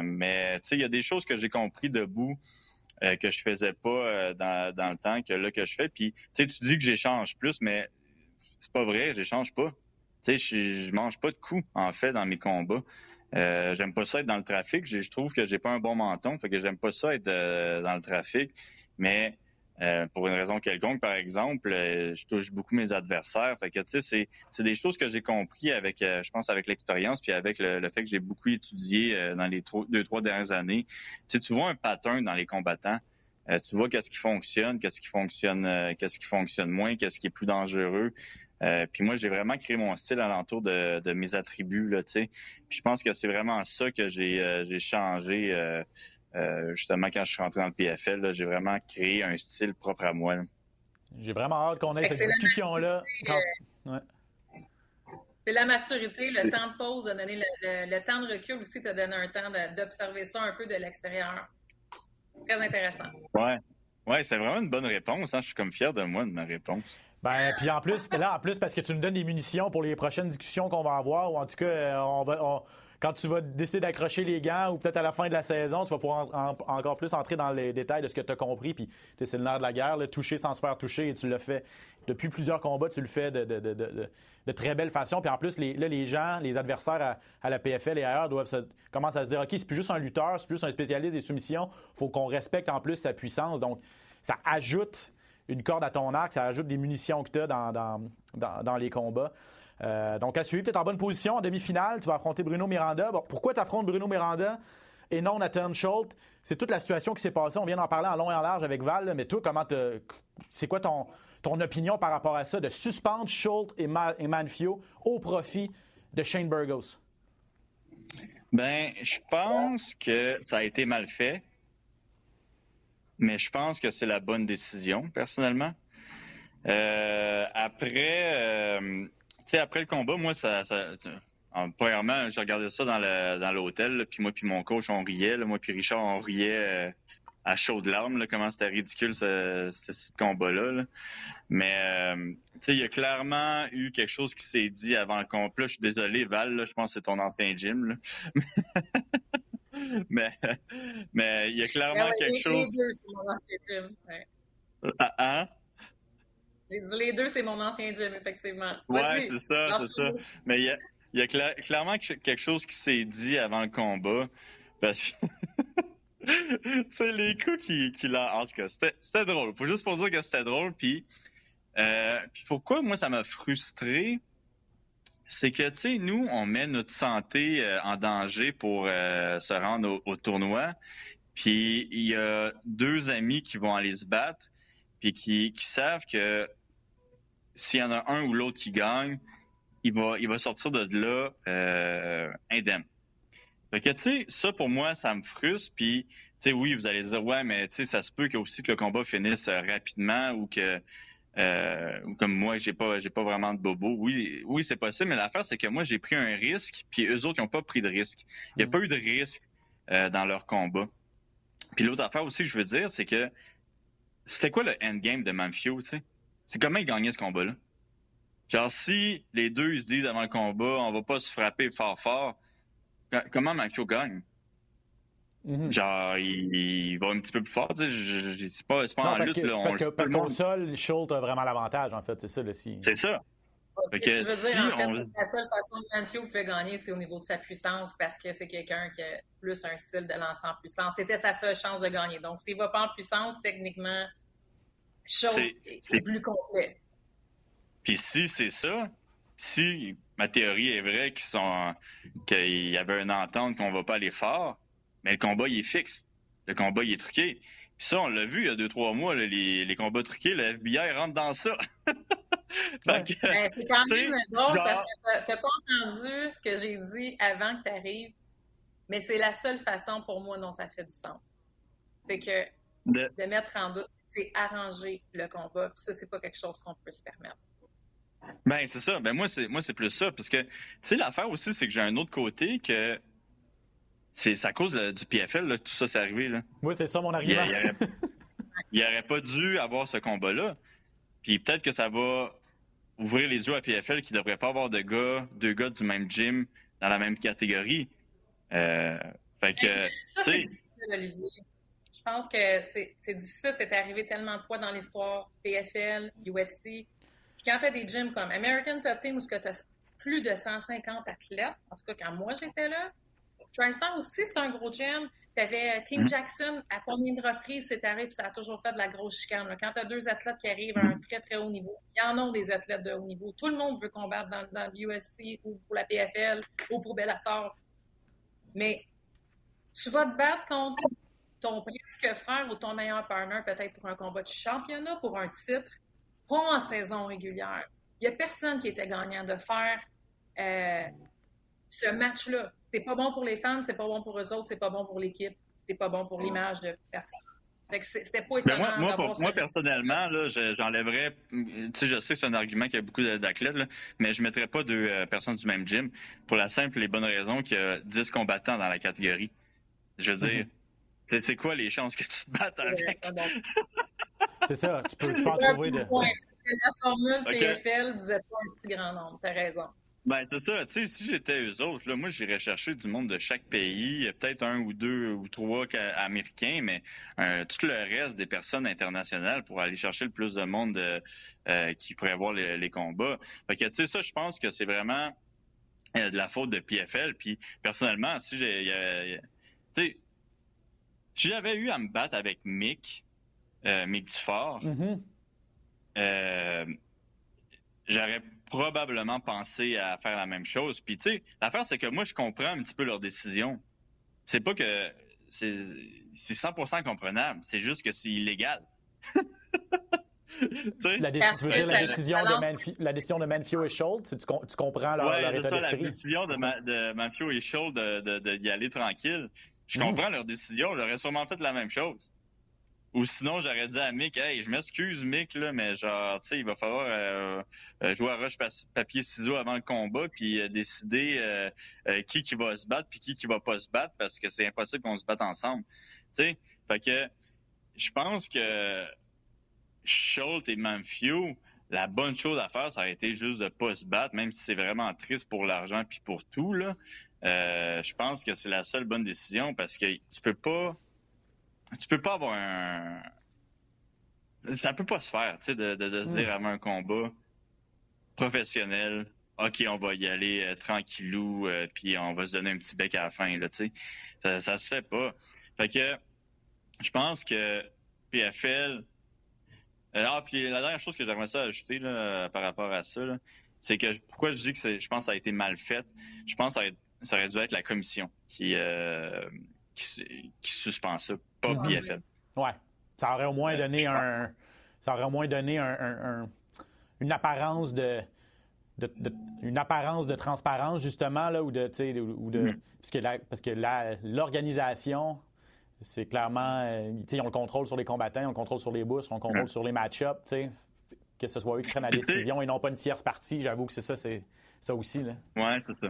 mais, tu sais, il y a des choses que j'ai compris debout que je faisais pas dans, le temps que là que je fais. Puis, tu sais, tu dis que j'échange plus, mais c'est pas vrai, j'échange pas. Tu sais, je, mange pas de coups, en fait, dans mes combats. Euh, j'aime pas ça être dans le trafic. Je, trouve que j'ai pas un bon menton, fait que j'aime pas ça être euh, dans le trafic. Mais euh, pour une raison quelconque, par exemple, je touche beaucoup mes adversaires. Fait que tu sais, c'est des choses que j'ai compris avec, je pense, avec l'expérience, puis avec le, fait que j'ai beaucoup étudié dans les deux trois dernières années. Tu tu vois un pattern dans les combattants. tu vois qu'est-ce qui fonctionne, qu'est-ce qui fonctionne, qu'est-ce qui fonctionne moins, qu'est-ce qui est plus dangereux. Euh, puis moi, j'ai vraiment créé mon style alentour de, de mes attributs, là, tu sais. Puis je pense que c'est vraiment ça que j'ai euh, changé euh, justement quand je suis rentré dans le PFL. J'ai vraiment créé un style propre à moi. J'ai vraiment hâte qu'on ait cette discussion-là. C'est la maturité, le temps de pause, de donner le, temps de recul aussi, te donné un temps d'observer ça un peu de l'extérieur. Très intéressant. Ouais. Ouais, c'est vraiment une bonne réponse. Hein. Je suis comme fier de moi de ma réponse. Ben, puis en plus, là, en plus, parce que tu nous donnes des munitions pour les prochaines discussions qu'on va avoir, ou en tout cas, euh, on va, quand tu vas décider d'accrocher les gants, ou peut-être à la fin de la saison, tu vas pouvoir encore plus entrer dans les détails de ce que tu as compris. Puis, c'est le nerf de la guerre, toucher sans se faire toucher, et tu le fais depuis plusieurs combats, tu le fais de, très belle façon. Puis en plus, les, là, les gens, les adversaires à, la PFL et ailleurs doivent se, commencer à se dire OK, c'est plus juste un lutteur, c'est plus un spécialiste des soumissions, faut qu'on respecte en plus sa puissance. Donc, ça ajoute une corde à ton arc, ça ajoute des munitions que tu as dans, les combats. Euh, donc, à suivre, tu es en bonne position en demi-finale. Tu vas affronter Bruno Miranda. pourquoi tu affrontes Bruno Miranda et non Nathan Schultz? C'est toute la situation qui s'est passée. On vient d'en parler en long et en large avec Val. mais toi, comment c'est quoi ton, ton opinion par rapport à ça de suspendre Schultz et, Manfio au profit de Shane Burgos? Ben, je pense que ça a été mal fait mais je pense que c'est la bonne décision, personnellement. Euh, après, euh, après le combat, moi, ça, ça premièrement, j'ai regardé ça dans l'hôtel, puis moi puis mon coach, on riait, moi puis Richard, on riait euh, à chaudes larmes, comment c'était ridicule ce, combat-là. Mais, tu sais, il y a clairement eu quelque chose qui s'est dit avant le combat. je suis désolé, Val, je pense que c'est ton ancien gym. mais, mais il y a clairement quelque les, chose. Les deux, c'est mon ancien gym. Ah, hein? J'ai dit les deux, c'est mon ancien gym, effectivement. Ouais, c'est ça, c'est ça. Mais il y a, il y a clairement quelque chose qui s'est dit avant le combat. Parce que. tu sais, les coups qui, qui l'a. En tout cas, c'était drôle. Faut juste pour dire que c'était drôle. Puis, euh, puis pourquoi moi ça m'a frustré? C'est que, tu sais, nous, on met notre santé euh, en danger pour euh, se rendre au, tournoi. Puis il y a deux amis qui vont aller se battre, puis qui, savent que s'il y en a un ou l'autre qui gagne, il va, il va sortir de là euh, indemne. Fait que, tu sais, ça, pour moi, ça me frustre. Puis, tu sais, oui, vous allez dire, ouais, mais tu sais, ça se peut que aussi que le combat finisse rapidement ou que euh, comme moi, j'ai pas, j'ai pas vraiment de bobo. Oui, oui, c'est possible, mais l'affaire, c'est que moi, j'ai pris un risque, puis eux autres, ils n'ont pas pris de risque. Il n'y a mm. pas eu de risque euh, dans leur combat. Puis l'autre affaire aussi je veux dire, c'est que c'était quoi le endgame de Manfio, tu sais? C'est comment il gagnait ce combat-là? Genre, si les deux, ils se disent avant le combat, on va pas se frapper fort fort, comment Manfio gagne? Mhm. Genre, il, va un petit peu plus fort. C'est pas, pas en lutte. là, parce, que, parce qu'au sol, Schultz a vraiment l'avantage, en fait. C'est ça, le si. C'est ça. Ce que, tu veux dire, en fait, la seule façon que Manfield fait gagner, c'est au niveau de sa puissance, parce que c'est quelqu'un qui a plus un style de lancer en puissance. C'était sa seule chance de gagner. Donc, s'il va pas en puissance, techniquement, Schultz est, plus complet. Puis si c'est ça, si ma théorie est vraie qu'il y avait une entente qu'on va pas aller fort, mais le combat, il est fixe. Le combat, il est truqué. Puis ça, on l'a vu il y a deux, trois mois, les, les, combats truqués, le FBI rentre dans ça. Ben, c'est quand même drôle parce que t'as pas entendu ce que j'ai dit avant que tu arrives, mais c'est la seule façon pour moi dont ça fait du sens. Fait que de, mettre en doute, c'est arranger le combat. Puis ça, c'est pas quelque chose qu'on peut se permettre. Ben, c'est ça. Ben, moi, c'est, moi, c'est plus ça. Parce que, tu sais, l'affaire aussi, c'est que j'ai un autre côté que c'est à cause du PFL, là, tout ça, c'est arrivé. Là. Oui, c'est ça mon argument. Il n'aurait pas dû avoir ce combat-là. Puis peut-être que ça va ouvrir les yeux à PFL qui ne devrait pas avoir de gars, deux gars du même gym dans la même catégorie. Euh, fait que, ça, c'est difficile, Olivier. Je pense que c'est difficile. C'est arrivé tellement de fois dans l'histoire PFL, UFC. Puis quand tu as des gyms comme American Top Team où tu as plus de 150 athlètes, en tout cas quand moi j'étais là, TriStar aussi, c'est un gros gym. Tu avais euh, Team mm-hmm. Jackson, à combien de reprises c'est arrivé, puis ça a toujours fait de la grosse chicane. Quand tu as deux athlètes qui arrivent à un très, très haut niveau, il y en a des athlètes de haut niveau. Tout le monde veut combattre dans, dans l'USC ou pour la PFL ou pour Bellator. Mais tu vas te battre contre ton presque frère ou ton meilleur partner, peut-être pour un combat de championnat, pour un titre, pas en saison régulière. Il n'y a personne qui était gagnant de faire euh, ce match-là. C'est pas bon pour les fans, c'est pas bon pour eux autres, c'est pas bon pour l'équipe, c'est pas bon pour l'image de personne. C'était pas ben, étonnant. moi, moi, moi, personnellement, j'enlèverais. Tu sais, je sais que c'est un argument qu'il y a beaucoup d'athlètes, mais je ne mettrais pas deux euh, personnes du même gym pour la simple et bonne raison qu'il y a 10 combattants dans la catégorie. Je veux dire, mm-hmm. c'est quoi les chances que tu te battes avec? c'est ça, tu peux, tu peux en trouver de. La formule PFL, vous n'êtes pas un si grand nombre, tu as raison. Ben, c'est ça. Tu sais, si j'étais eux autres, là, moi, j'irais chercher du monde de chaque pays, peut-être un ou deux ou trois américains, mais euh, tout le reste des personnes internationales pour aller chercher le plus de monde euh, euh, qui pourrait voir les, combats. Fait que, tu sais, ça, je pense que c'est vraiment de la faute de PFL. Puis, personnellement, si j'ai... Tu sais, si j'avais eu à me battre avec Mick, Mick Dufort, mm-hmm. j'aurais probablement pensé à faire la même chose. Puis, tu sais, l'affaire, c'est que moi, je comprends un petit peu leur décision. C'est pas que c'est 100% comprenable, c'est juste que c'est illégal. la, décision, la, décision de Manfio, la décision de Manfio et Schultz, tu, tu comprends leur, ouais, état d'esprit. La décision de, de, Manfio et Schultz d'y de, de, aller tranquille. Je mm. comprends leur décision, j'aurais sûrement fait la même chose. Ou sinon, j'aurais dit à Mick, hey, je m'excuse, Mick, là, mais genre, tu sais, il va falloir euh, euh, jouer à roche papier ciseaux avant le combat, puis euh, décider qui qui va se battre, puis qui qui va pas se battre, parce que c'est impossible qu'on se batte ensemble. Tu sais, fait que je pense que Schultz et Manfio, la bonne chose à faire, ça aurait été juste de pas se battre, même si c'est vraiment triste pour l'argent puis pour tout là. je pense que c'est la seule bonne décision parce que tu peux pas tu peux pas avoir un. Ça peut pas se faire, tu sais, de, se dire avant un combat professionnel, OK, on va y aller euh, tranquillou, euh, puis on va se donner un petit bec à la fin, là, tu sais. Ça, ça se fait pas. Fait que je pense que PFL. Euh, ah, puis la dernière chose que j'aimerais ça ajouter là, par rapport à ça, c'est que pourquoi je dis que je pense que ça a été mal fait, je pense que ça aurait, dû être la commission qui, qui, suspend ça, pas PFL. Ouais. Ça aurait au moins donné un. Ça aurait au moins donné un, une apparence de, une apparence de transparence justement là ou de, ou de mm-hmm. parce que l'organisation c'est clairement euh, ils ont le contrôle sur les combattants, ils ont le contrôle sur les bourses, ont le contrôle sur les match-ups, que ce soit eux qui prennent la décision et non pas une tierce partie. J'avoue que c'est ça, c'est ça aussi là. Ouais, c'est ça.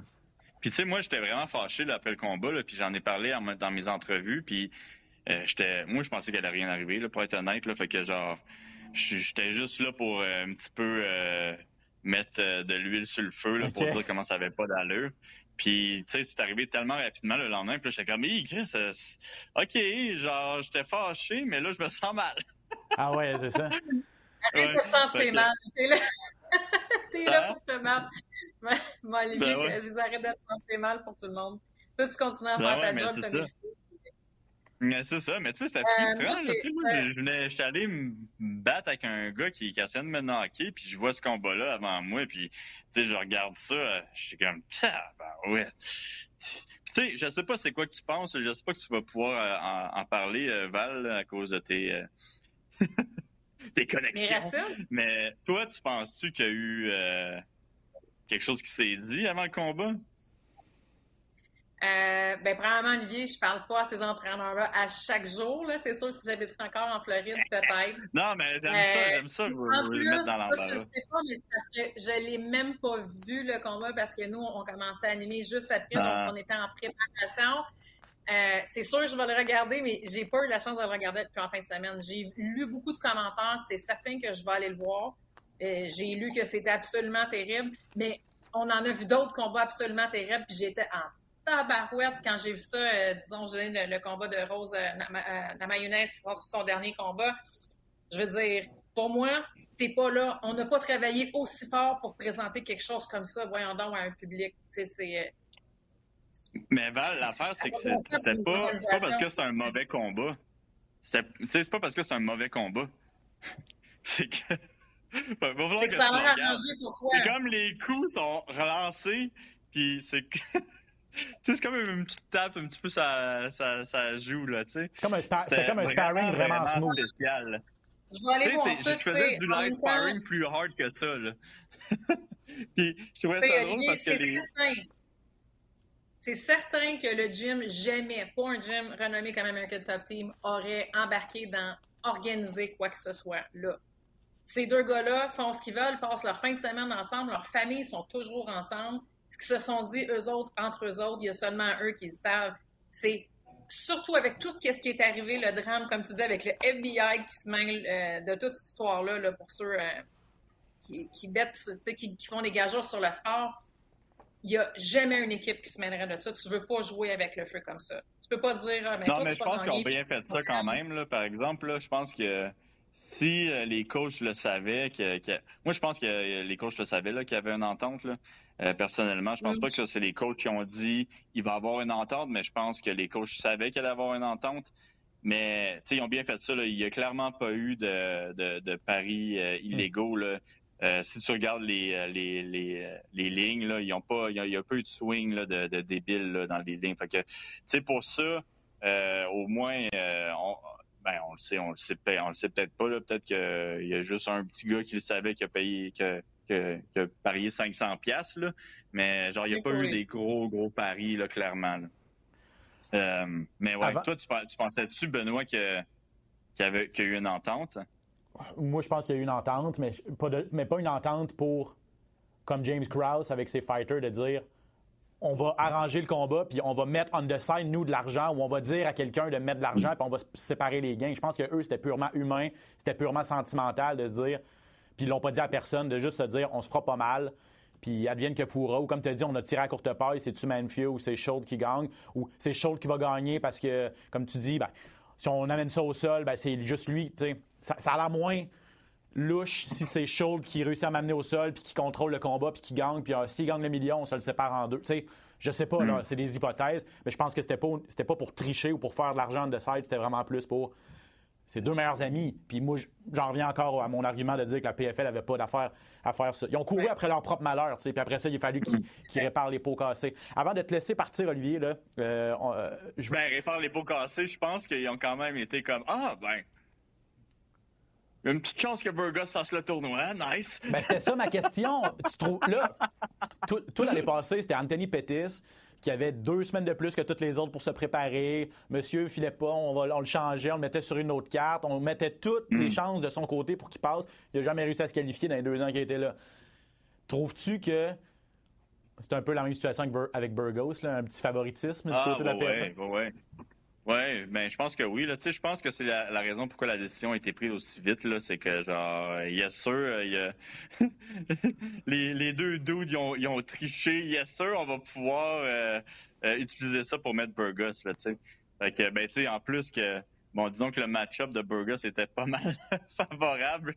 Puis tu sais, moi, j'étais vraiment fâché après le combat, là, puis j'en ai parlé dans mes entrevues, puis euh, j'étais, moi, je pensais qu'elle allait rien arriver, là, pour être honnête, là, fait que genre, j'étais juste là pour euh, un petit peu euh, mettre de l'huile sur le feu, là, pour dire comment ça avait pas d'allure. Puis, tu sais, c'est arrivé tellement rapidement le lendemain, puis j'étais comme, hé, Chris, OK, genre, j'étais fâché, mais là, je me sens mal. ah ouais, c'est ça. Arrête de sentir mal. T'es là pour te battre. Moi, Olivier, ben je les arrête de se sentir mal pour tout le monde. Toi, tu continues à faire ben ta job comme il faut. Mais c'est ça, mais tu sais, c'était euh, frustrant. Moi, moi je venais, je suis allé me battre avec un gars qui, qui essayait de me knocker, puis je vois ce combat-là avant moi, puis tu sais, je regarde ça, je suis comme, ben ouais. Tu sais, je sais pas c'est quoi que tu penses, je sais pas que tu vas pouvoir euh, en, parler, euh, Val, à cause de tes. tes connexions. Mais toi, tu penses-tu qu'il y a eu euh, quelque chose qui s'est dit avant le combat? Euh, ben, premièrement, Olivier, je parle pas à ces entraîneurs-là à chaque jour. Là. C'est sûr, si j'habitais encore en Floride, peut-être. Non, mais j'aime ça, euh, j'aime ça. Je veux, le mettre dans. Je sais pas, mais c'est parce que je l'ai même pas vu, le combat, parce que nous, on commençait à animer juste après, donc ah. on était en préparation. Euh, c'est sûr que je vais le regarder, mais j'ai pas eu la chance de le regarder depuis en fin de semaine. J'ai lu beaucoup de commentaires, c'est certain que je vais aller le voir. Euh, j'ai lu que c'était absolument terrible, mais on en a vu d'autres combats absolument terribles, puis j'étais en tabarouette quand j'ai vu ça, euh, disons, le, le, combat de Rose la mayonnaise, son dernier combat. Je veux dire, pour moi, t'es pas là. On n'a pas travaillé aussi fort pour présenter quelque chose comme ça, voyons donc, à un public. C'est mais Val, l'affaire, c'est que c'était pas, pas parce que c'est un mauvais combat. C'est pas parce que c'est un mauvais combat. c'est que. va falloir que, que ça a pour toi. C'est comme les coups sont relancés, puis c'est. c'est comme une petite tape un petit peu ça, ça, ça joue là, tu sais. C'est comme un, comme un sparring vraiment, smooth. Spécial. Je vais aller voir ça, Je faisais du live sparring plus hard que ça, là. puis je trouvais ça drôle parce que les... C'est certain que le gym, jamais, pas un gym renommé comme American Top Team, aurait embarqué dans organiser quoi que ce soit là. Ces deux gars-là font ce qu'ils veulent, passent leur fin de semaine ensemble, leurs familles sont toujours ensemble. Ce qu'ils se sont dit, eux autres, entre eux autres, il y a seulement eux qui le savent. C'est surtout avec tout ce qui est arrivé, le drame, comme tu dis, avec le FBI qui se mêle euh, de toute cette histoire-là, là, pour ceux euh, qui, qui, bêtent, qui, qui font des gageures sur le sport il n'y a jamais une équipe qui se mènerait de ça. Tu ne veux pas jouer avec le feu comme ça. Tu peux pas dire, ah, mais Non, mais je pense qu'ils ont bien fait ça quand même. Là, par exemple, là, je pense que si euh, les coachs le savaient, que, moi je pense que les coachs le savaient qu'il y avait une entente. Là. Euh, personnellement, je pense pas que c'est les coachs qui ont dit il va y avoir une entente, mais je pense que les coachs savaient qu'il allait y avoir une entente. Mais ils ont bien fait ça. Là. Il n'y a clairement pas eu de, de, de paris euh, illégaux. Là. Euh, si tu regardes les, les, les, les lignes, là, ils ont pas, il y, a, peu de swing là, de, de débiles dans les lignes. Fait que, pour ça, au moins, on, ben, on le sait, on le sait, on le sait peut-être pas. Peut-être qu'il y a juste un petit gars qui le savait qui a payé, qui a, parié 500 pièces là. Mais genre, il n'y a pas eu des gros, gros paris, là, clairement. mais ouais, toi, tu, tu pensais-tu, Benoît, qu'il y, avait, qu'il y a eu une entente? moi, je pense qu'il y a eu une entente, mais pas, mais pas une entente pour, comme James Krause avec ses fighters, de dire on va arranger le combat, puis on va mettre on the side, nous, de l'argent, ou on va dire à quelqu'un de mettre de l'argent, puis on va séparer les gains. Je pense que eux, c'était purement humain, c'était purement sentimental de se dire, puis ils l'ont pas dit à personne, de juste se dire on se fera pas mal, puis advienne que pourra. Ou comme tu as dit, on a tiré à courte paille, c'est-tu Manfield ou c'est Schultz qui gagne, ou c'est Schultz qui va gagner parce que, comme tu dis, ben, si on amène ça au sol, ben, c'est juste lui, tu sais ça, a l'air moins louche si c'est Schultz qui réussit à m'amener au sol puis qui contrôle le combat puis qui gagne puis euh, s'il gagne le million on se le sépare en deux tu sais je sais pas là hmm. c'est des hypothèses mais je pense que c'était pas pas pour tricher ou pour faire de l'argent de side c'était vraiment plus pour ses deux meilleurs amis puis moi j'en reviens encore à mon argument de dire que la PFL avait pas d'affaire à faire ça ils ont couru après leur propre malheur tu sais puis après ça il a fallu qu'ils réparent les pots cassés avant de te laisser partir Olivier là euh, euh, je ben réparer les pots cassés je pense qu'ils ont quand même été comme ah ben il y a une petite chance que Burgos fasse le tournoi. Nice. Ben, c'était ça ma question. tu trouves, là, tout, l'année passée, c'était Anthony Pettis qui avait deux semaines de plus que toutes les autres pour se préparer. Monsieur filait pas, on, va, on le changeait, on le mettait sur une autre carte. On mettait toutes les hmm. chances de son côté pour qu'il passe. Il n'a jamais réussi à se qualifier dans les deux ans qu'il était là. Trouves-tu que c'est un peu la même situation avec, Burgos, là, un petit favoritisme du ah, côté de la PFL? Oui, oui. Oui, ben je pense que oui. Là. Je pense que c'est la, raison pourquoi la décision a été prise aussi vite. Là, c'est que genre, yes sir, y a... les, les deux dudes ils ont, ils ont triché. Yes sir, on va pouvoir euh, euh, utiliser ça pour mettre Burgos. Là, sais. Fait que ben tu sais, en plus que bon, disons que le match-up de Burgos était pas mal favorable.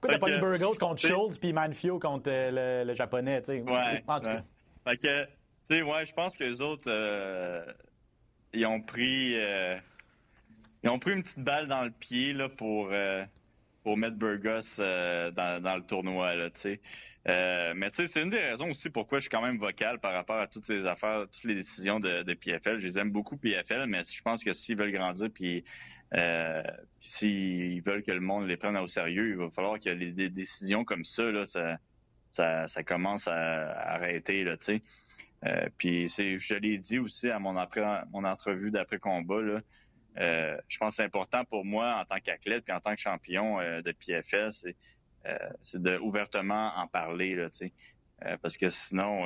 Pourquoi t'as pas mis Burgos contre Schultz puis Manfio contre euh, le, japonais, tu sais? Ouais, en tout cas. Fait que, tu sais, ouais, je pense que les autres ils ont pris euh, ils ont pris une petite balle dans le pied là, pour, euh, mettre Burgos euh, dans, le tournoi. Là, mais c'est une des raisons aussi pourquoi je suis quand même vocal par rapport à toutes les affaires, toutes les décisions de, PFL. Je les aime beaucoup, PFL, mais je pense que s'ils veulent grandir puis s'ils veulent que le monde les prenne au sérieux, il va falloir que les, décisions comme ça, là, ça, ça, commence à, arrêter. Là, puis je l'ai dit aussi à mon, mon entrevue d'après-combat, je pense que c'est important pour moi en tant qu'athlète puis en tant que champion de PFL, c'est de ouvertement en parler, là, parce que sinon,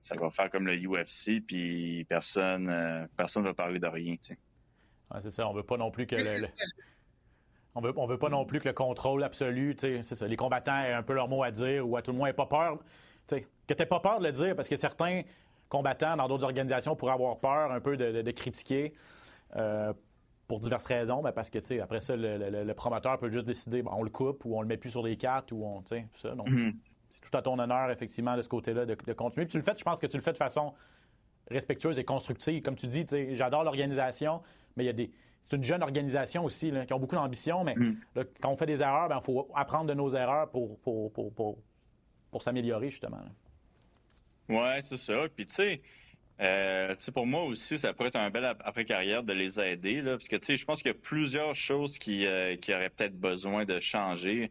ça va faire comme le UFC, puis personne personne va parler de rien. c'est ça, on veut pas non plus que on veut, veut pas non plus que le contrôle absolu, c'est ça, les combattants aient un peu leur mot à dire ou à tout le moins aient pas peur. Que tu pas peur de le dire parce que certains combattants dans d'autres organisations pourraient avoir peur un peu de, critiquer euh, pour diverses raisons, ben parce que après ça, le, promoteur peut juste décider on le coupe ou on le met plus sur les cartes ou on. Tout ça. Donc, mm-hmm. c'est tout à ton honneur, effectivement, de ce côté-là, de, continuer. Puis tu le fais, je pense que tu le fais de façon respectueuse et constructive. Comme tu dis, j'adore l'organisation, mais il y a des c'est une jeune organisation aussi, qui a beaucoup d'ambition, mais mm. quand on fait des erreurs, il ben, faut apprendre de nos erreurs pour, pour, pour, s'améliorer, justement. Oui, c'est ça. Puis, euh, tu sais, pour moi aussi, ça pourrait être un bel après-carrière de les aider, là, parce que, tu sais, je pense qu'il y a plusieurs choses qui, euh, qui auraient peut-être besoin de changer.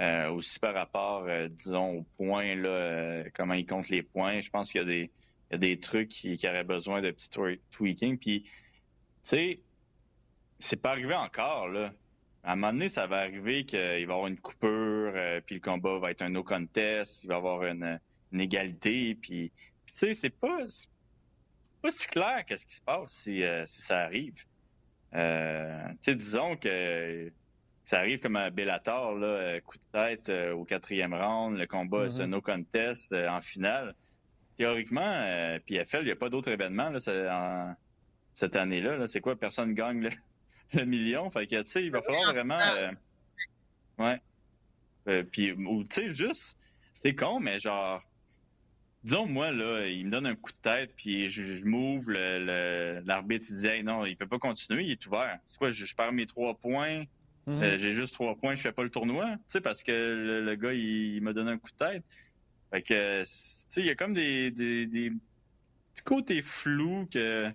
Euh, aussi par rapport, disons, aux points, là, comment ils comptent les points. Je pense qu'il y a des, des trucs qui, auraient besoin de petits tweaking. Puis, tu sais, c'est pas arrivé encore, là. À un moment donné, ça va arriver qu'il va y avoir une coupure, euh, puis le combat va être un no contest, il va y avoir une, égalité, puis, tu sais, c'est pas, pas si clair qu'est-ce qui se passe si, euh, ça arrive. Euh, tu sais, disons que ça arrive comme à Bellator, là, coup de tête au quatrième round, le combat, c'est un mm-hmm. no contest en finale. Théoriquement, PFL, il n'y a pas d'autres événements là, cette année-là. -là, c'est quoi? Personne gagne. Le million. Fait que, tu sais, il va falloir vraiment. Euh, ouais. Euh, puis, ou, tu sais, juste. C'est con, mais genre. Disons, moi, là, il me donne un coup de tête, puis je, m'ouvre, l'arbitre, il dit, hey, non, il peut pas continuer, il est ouvert. C'est quoi, je, perds mes trois points, mm-hmm. euh, j'ai juste trois points, je fais pas le tournoi, tu sais, parce que le, gars, il, m'a donné un coup de tête. Fait que, tu sais, il y a comme des, des, des petits côtés flous que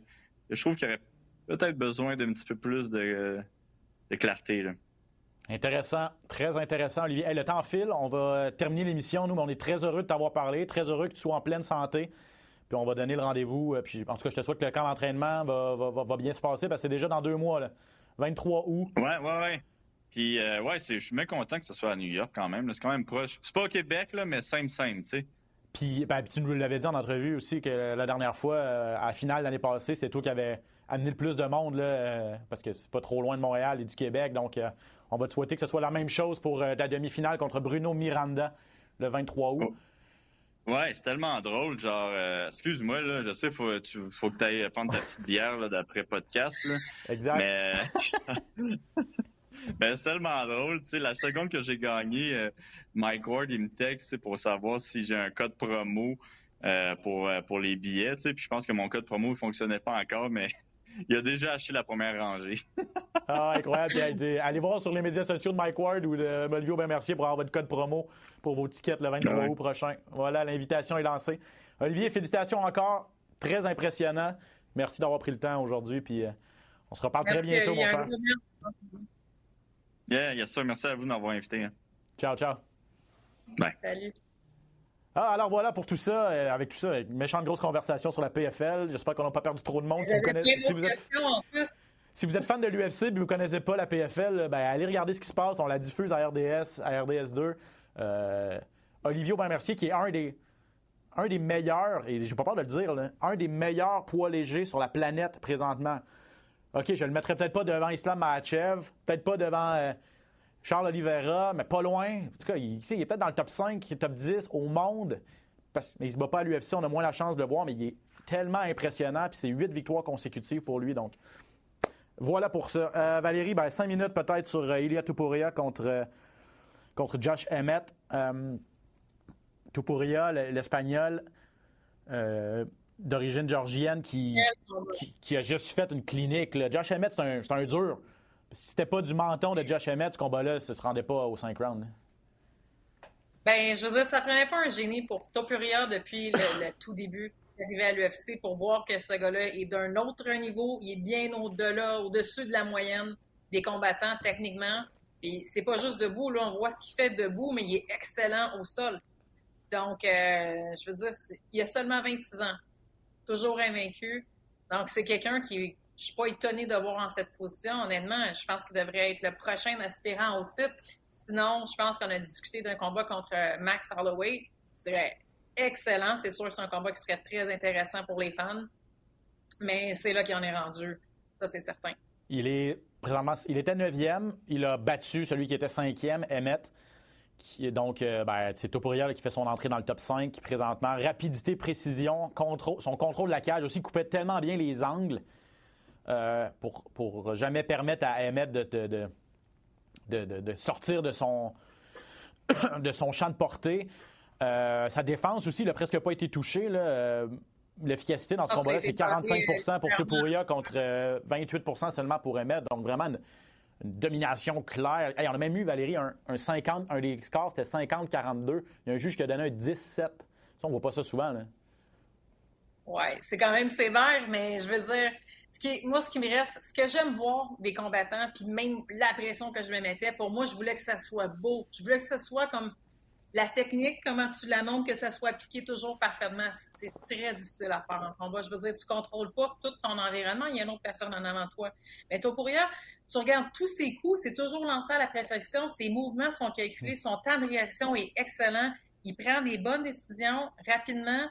je trouve qu'il y aurait peut-être besoin d'un petit peu plus de, clarté. Intéressant, très intéressant, Olivier. le temps file, on va terminer l'émission, nous, mais on est très heureux de t'avoir parlé, très heureux que tu sois en pleine santé. Puis on va donner le rendez-vous. Euh, puis en tout cas, je te souhaite que le camp d'entraînement va, bien se passer parce que c'est déjà dans deux mois, là. 23 août. Ouais, ouais, ouais. Puis euh, ouais, je suis bien content que ce soit à New York quand même. C'est quand même proche. C'est pas au Québec, là, mais simple, simple, tu sais. Puis, ben, tu nous l'avais dit en entrevue aussi que la dernière fois, euh, à la finale l'année passée, c'est toi qui avais amener le plus de monde, là, euh, parce que c'est pas trop loin de Montréal et du Québec. Donc, euh, on va te souhaiter que ce soit la même chose pour euh, ta demi-finale contre Bruno Miranda le 23 août. Oh. Ouais, c'est tellement drôle. Genre, excuse-moi, là, je sais, faut, tu, faut que tu ailles prendre ta petite bière d'après podcast. Exact. Mais. c'est tellement drôle, tu sais, la seconde que j'ai gagné, Mike Ward, il me texte pour savoir si j'ai un code promo pour, pour les billets, tu sais, puis je pense que mon code promo ne fonctionnait pas encore, mais il a déjà acheté la première rangée. ah, incroyable. allez voir sur les médias sociaux de Mike Ward ou de Molvio Mercier pour avoir votre code promo pour vos tickets le 23 août prochain. Voilà, l'invitation est lancée. Olivier, félicitations encore. Très impressionnant. Merci d'avoir pris le temps aujourd'hui. Puis euh, on se reparle très bientôt, mon frère. Yeah, yes, sir. Merci à vous d'avoir invité. Hein. Ciao, ciao. Bye. Salut. Ah, alors voilà pour tout ça, euh, avec tout ça, une méchante grosse conversation sur la PFL. J'espère qu'on n'a pas perdu trop de monde. Si vous, êtes... fan de l'UFC et vous ne connaissez pas la PFL, ben, allez regarder ce qui se passe. On la diffuse à RDS, à RDS2. Euh, Olivier Aubin-Mercier, qui est un des, un des meilleurs, et j'ai pas peur de le dire, un des meilleurs poids légers sur la planète présentement. OK, je le mettrai peut-être pas devant Islam Mahachev, peut-être pas devant euh, Charles Oliveira, mais pas loin. En tout cas, il, est peut-être dans le top 5, top 10 au monde. Parce, mais il se bat pas à l'UFC, on a moins la chance de le voir, mais il est tellement impressionnant. Puis c'est huit victoires consécutives pour lui. Donc, voilà pour ça. Euh, Valérie, ben, cinq minutes peut-être sur euh, Ilia Tupuria contre, euh, contre Josh Emmett. Tupuria, l'Espagnol d'origine georgienne qui, qui, a juste fait une clinique. Josh Emmett, c'est un, un dur. Si c'était pas du menton de Josh Emmett, ce combat-là, ça se rendait pas aux 5 rounds. Ben, je veux dire, ça prenait pas un génie pour Topuria depuis le, tout début d'arriver à l'UFC pour voir que ce gars-là est d'un autre niveau. Il est bien au-delà, au-dessus de la moyenne des combattants techniquement. Et c'est pas juste debout, là, on voit ce qu'il fait debout, mais il est excellent au sol. Donc, euh, je veux dire, il a seulement 26 ans, toujours invaincu. Donc, c'est quelqu'un qui, je suis pas étonné de voir en cette position. Honnêtement, je pense qu'il devrait être le prochain aspirant au titre. Sinon, je pense qu'on a discuté d'un combat contre Max Holloway. Ce serait excellent. C'est sûr que c'est un combat qui serait très intéressant pour les fans. Mais c'est là qu'il en est rendu. Ça, c'est certain. Il est présentement, il était 9e. Il a battu celui qui était 5e, Emmett. Donc, euh, ben, c'est Topuria qui fait son entrée dans le top 5 présentement. Rapidité, précision, contrôle, son contrôle de la cage aussi coupait tellement bien les angles euh, pour, pour jamais permettre à Emmett de, de, de, de sortir de son, de son champ de portée. Euh, sa défense aussi, il n'a presque pas été touché. Là l'efficacité dans ce combat-là, c'est 45% pour Tupuria contre 28% euh, seulement pour Emmett. Donc, vraiment une, domination claire. on a même eu, Valérie, un, 50, un des scores, c'était 50-42. Il y a un juge qui a donné un 17. Ça, on voit pas ça souvent. Là. Oui, c'est quand même sévère, mais je veux dire, moi, ce qui me reste, ce que j'aime voir des combattants, puis même la pression que je me mettais, pour moi, je voulais que ça soit beau. Je voulais que ça soit comme la technique, comment tu la montres, que ça soit piqué toujours parfaitement, c'est très difficile à faire en combat. Je veux dire, tu contrôles pas tout ton environnement, il y a une autre personne en avant de toi. Mais toi, pour rien, tu regardes tous ses coups, c'est toujours lancé à la perfection, ses mouvements sont calculés, son temps de réaction est excellent, il prend des bonnes décisions rapidement,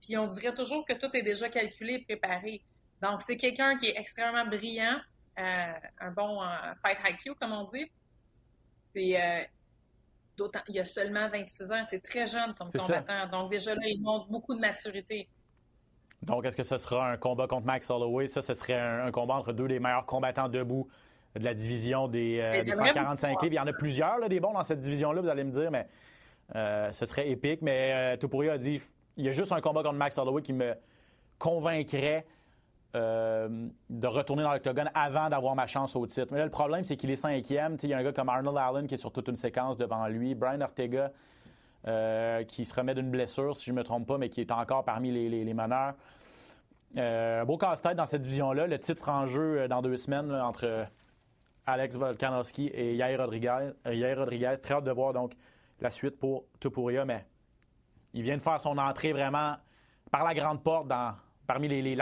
puis on dirait toujours que tout est déjà calculé, préparé. Donc, c'est quelqu'un qui est extrêmement brillant, euh, un bon euh, fight IQ, comme on dit. Puis, euh, il y a seulement 26 ans, c'est très jeune comme combattant. Donc déjà là, il montre beaucoup de maturité. Donc, est-ce que ce sera un combat contre Max Holloway? Ça, ce serait un, combat entre deux des meilleurs combattants debout de la division des, 145 euh, livres. Il y en a plusieurs, là, des bons dans cette division-là, vous allez me dire, mais euh, ce serait épique. Mais euh, a dit il y a juste un combat contre Max Holloway qui me convaincrait euh, de retourner dans l'octogone avant d'avoir ma chance au titre. Mais là, le problème, c'est qu'il est cinquième. Il y a un gars comme Arnold Allen qui est sur toute une séquence devant lui. Brian Ortega euh, qui se remet d'une blessure, si je ne me trompe pas, mais qui est encore parmi les, les, meneurs. Euh, beau casse-tête dans cette division-là. Le titre en jeu dans deux semaines entre Alex Volkanovski et Yair Rodriguez. Yair Rodriguez. Très hâte de voir donc la suite pour Tupuria, mais il vient de faire son entrée vraiment par la grande porte dans, parmi les,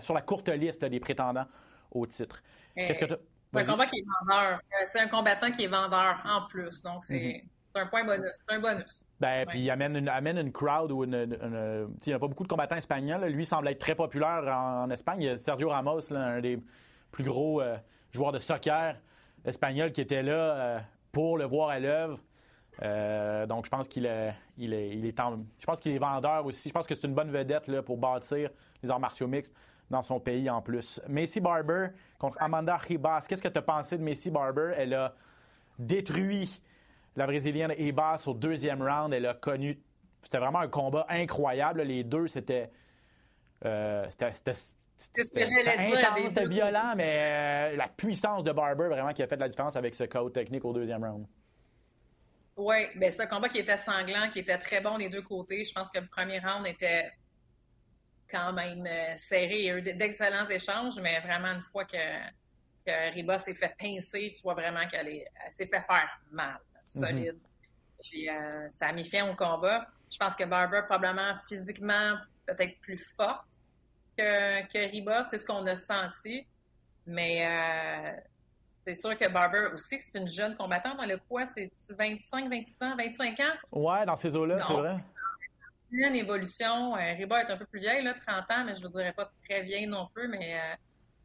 sur la courte liste des prétendants au titre. Qu'est-ce que C'est un combat qui est vendeur. Euh, c'est un combattant qui est vendeur en plus. Donc, c'est mhm. un point bonus. C'est un bonus. Ben, puis il amène une, amène une crowd où il n'y a pas beaucoup de combattants espagnols. Lui semble être très populaire en, Espagne. Il y a Sergio Ramos, un des plus gros euh, joueurs de soccer espagnol qui était là euh, pour le voir à l'œuvre. Donc, je pense qu'il est, il est, il est je pense qu'il est vendeur aussi. Je pense que c'est une bonne vedette là, pour bâtir les arts martiaux mixtes dans son pays en plus. Macy Barber contre Amanda Ribas. Qu'est-ce que tu as pensé de Macy Barber? Elle a détruit la Brésilienne Ribas au deuxième round. Elle a connu. C'était vraiment un combat incroyable. Les deux, c'était. Euh, c'était c'était violent, mais euh, la puissance de Barber vraiment qui a fait la différence avec ce chaos technique au deuxième round. Oui, ben c'est un combat qui était sanglant, qui était très bon des deux côtés. Je pense que le premier round était quand même euh, serré. Il y a eu d'excellents échanges, mais vraiment, une fois que, que Riba s'est fait pincer, tu vois vraiment qu'elle s'est fait faire mal, solide. Mm-hmm. Puis euh, ça a mis fin au combat. Je pense que Barber, probablement physiquement, peut-être plus forte que, que Riba, c'est ce qu'on a senti. Mais euh, c'est sûr que Barber aussi, c'est une jeune combattante. Dans le quoi, c'est 25, 26 ans, 25 ans? Ouais, dans ces eaux-là, c'est vrai une évolution. Euh, Riba est un peu plus vieille, là, 30 ans, mais je ne dirais pas très vieille non plus, mais euh,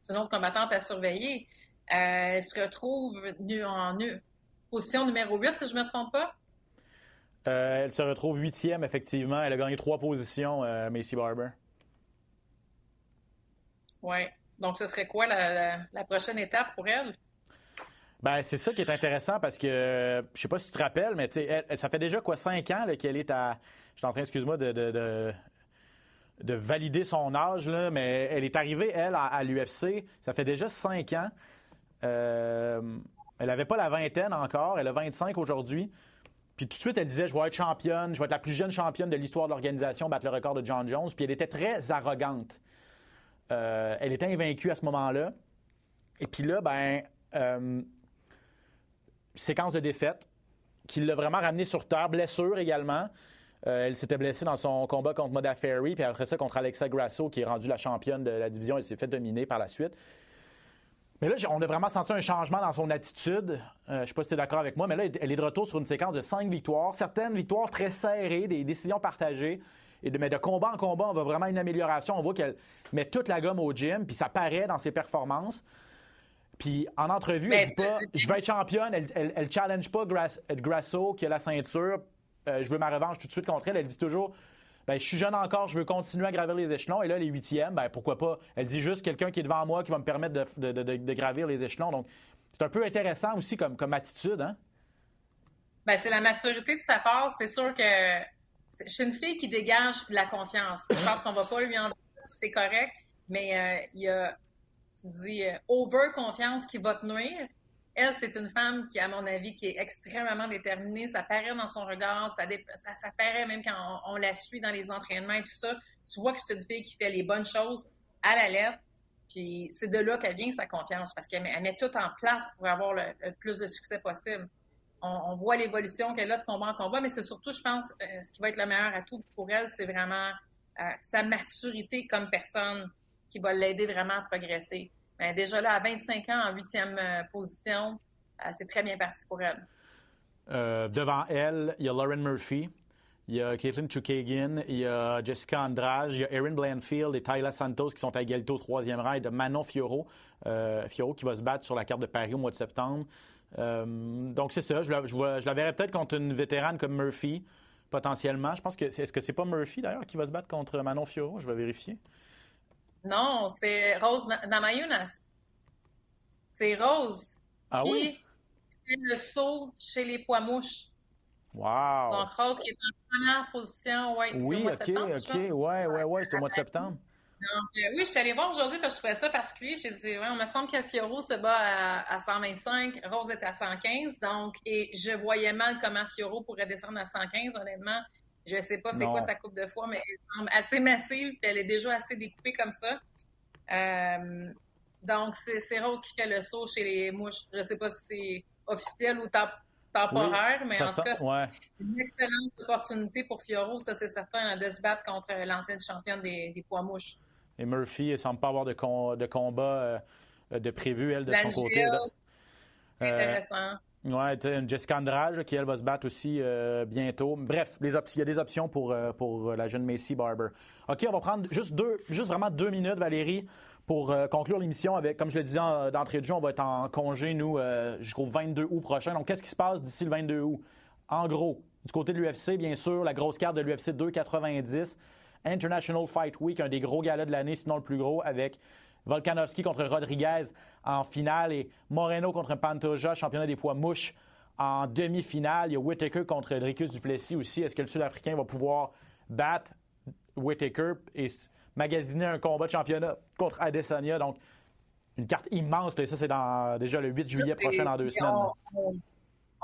c'est une autre combattante à surveiller. Euh, elle se retrouve en position numéro 8, si je ne me trompe pas. elle se retrouve huitième, effectivement. Elle a gagné trois positions, Macy Barber. Oui. Donc, ce serait quoi la, prochaine étape pour elle? Ben, c'est ça qui est intéressant parce que, je sais pas si tu te rappelles, mais ça fait déjà quoi, cinq ans qu'elle est à, je suis en train, excuse-moi, de, de, valider son âge, là, mais elle est arrivée, elle, à, l'UFC, ça fait déjà cinq ans. Euh, elle n'avait pas la vingtaine encore, elle a 25 aujourd'hui. Puis tout de suite, elle disait Je vais être championne, je vais être la plus jeune championne de l'histoire de l'organisation, battre le record de John Jones. Puis elle était très arrogante. Euh, elle était invaincue à ce moment-là. Et puis là, ben, euh, séquence de défaite qui l'a vraiment ramenée sur terre, blessure également. Euh, elle s'était blessée dans son combat contre Moda Ferry, puis après ça, contre Alexa Grasso, qui est rendue la championne de la division, elle s'est fait dominer par la suite. Mais là, on a vraiment senti un changement dans son attitude. Euh, je ne sais pas si tu es d'accord avec moi, mais là, elle est de retour sur une séquence de cinq victoires. Certaines victoires très serrées, des décisions partagées. Mais de combat en combat, on voit vraiment une amélioration. On voit qu'elle met toute la gomme au gym, puis ça paraît dans ses performances. Puis en entrevue, elle dit pas Je vais être championne. Elle, elle, challenge pas Grasso qui a la ceinture. Euh, je veux ma revanche tout de suite contre elle. Elle dit toujours ben, je suis jeune encore, je veux continuer à gravir les échelons. Et là, les huitièmes, ben, pourquoi pas? Elle dit juste quelqu'un qui est devant moi qui va me permettre de, gravir les échelons. Donc, c'est un peu intéressant aussi comme, comme attitude. Hein? Ben, c'est la maturité de sa part. C'est sûr que je suis une fille qui dégage de la confiance. Je pense qu'on va pas lui en c'est correct, mais euh, il y a, tu dis, euh, over confiance qui va te nuire. Elle, c'est une femme qui, à mon avis, qui est extrêmement déterminée. Ça paraît dans son regard, ça, ça, paraît même quand on, la suit dans les entraînements et tout ça. Tu vois que c'est une fille qui fait les bonnes choses à la lettre. Puis c'est de là qu'elle vient sa confiance, parce qu'elle met, tout en place pour avoir le, plus de succès possible. On, voit l'évolution qu'elle a de combat en combat, mais c'est surtout, je pense, euh, ce qui va être le meilleur atout pour elle, c'est vraiment euh, sa maturité comme personne qui va l'aider vraiment à progresser. Ben, déjà là, à 25 ans, en huitième euh, position, euh, c'est très bien parti pour elle. Euh, devant elle, il y a Lauren Murphy, il y a Caitlin Chukagian, il y a Jessica Andrade, il y a Erin Blanfield et Tyler Santos qui sont à égalité au troisième rang, et de Manon Fioro, Fioro qui va se battre sur la carte de Paris au mois de septembre. donc c'est ça, je la, je verrais peut-être contre une vétérane comme Murphy, potentiellement. Je pense que est-ce que c'est pas Murphy d'ailleurs qui va se battre contre Manon Fioro? Je vais vérifier. Non, c'est Rose Namayunas. C'est Rose ah qui fait le saut chez les poids mouches. Wow! Donc, Rose qui est en première position, ouais, oui, au mois de septembre. OK, OK, ouais, ouais, ouais, c'est au mois de septembre. Donc, euh, oui, je suis allée voir aujourd'hui parce que je trouvais ça particulier. J'ai dit, ouais, on me semble que Fioro se bat à, à, 125, Rose est à 115. Donc, et je voyais mal comment Fioro pourrait descendre à 115, honnêtement. Je ne sais pas c'est quoi sa coupe de foie, mais elle semble assez massive, puis elle est déjà assez découpée comme ça. Euh, donc, c'est Rose qui fait le saut chez les mouches. Je ne sais pas si c'est officiel ou temporaire, mais en tout cas, c'est une excellente opportunité pour Fioro, ça c'est certain, de se battre contre l'ancienne championne des, poids mouches. Et Murphy, elle ne semble pas avoir de, de combat euh, de prévu, elle, de son côté. Euh, intéressant. Une Jessica Andrade qui, elle, va se battre aussi euh, bientôt. Bref, il y a des options pour, euh, pour la jeune Macy Barber. OK, on va prendre juste deux, juste vraiment deux minutes, Valérie, pour euh, conclure l'émission avec, comme je le disais d'entrée de jeu, on va être en congé, nous, jusqu'au 22 août prochain. Donc, qu'est-ce qui se passe d'ici le 22 août? En gros, du côté de l'UFC, bien sûr, la grosse carte de l'UFC 290, International Fight Week, un des gros galas de l'année, sinon le plus gros, avec Volkanovski contre Rodriguez en finale et Moreno contre Pantoja, championnat des poids mouches en demi-finale. Il y a Whitaker contre Dricus Duplessis aussi. Est-ce que le Sud-Africain va pouvoir battre Whitaker et magasiner un combat de championnat contre Adesanya? Donc, une carte immense. ça, c'est dans déjà le 8 juillet prochain, dans deux semaines.